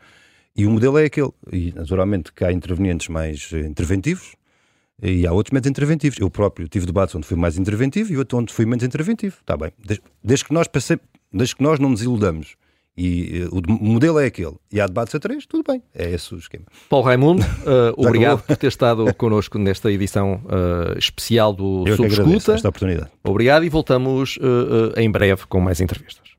E o modelo é aquele. E, naturalmente, que há intervenientes mais eh, interventivos e há outros menos interventivos. Eu próprio tive debates onde fui mais interventivo e outro onde fui menos interventivo. Está bem. Desde, desde, que nós passei, desde que nós não nos iludamos e uh, o modelo é aquele. E há debates a três, tudo bem. É esse o esquema. Paulo Raimundo, *laughs* uh, obrigado por ter estado *laughs* connosco nesta edição uh, especial do Eu Subscuta. esta oportunidade. Obrigado e voltamos em breve com mais entrevistas.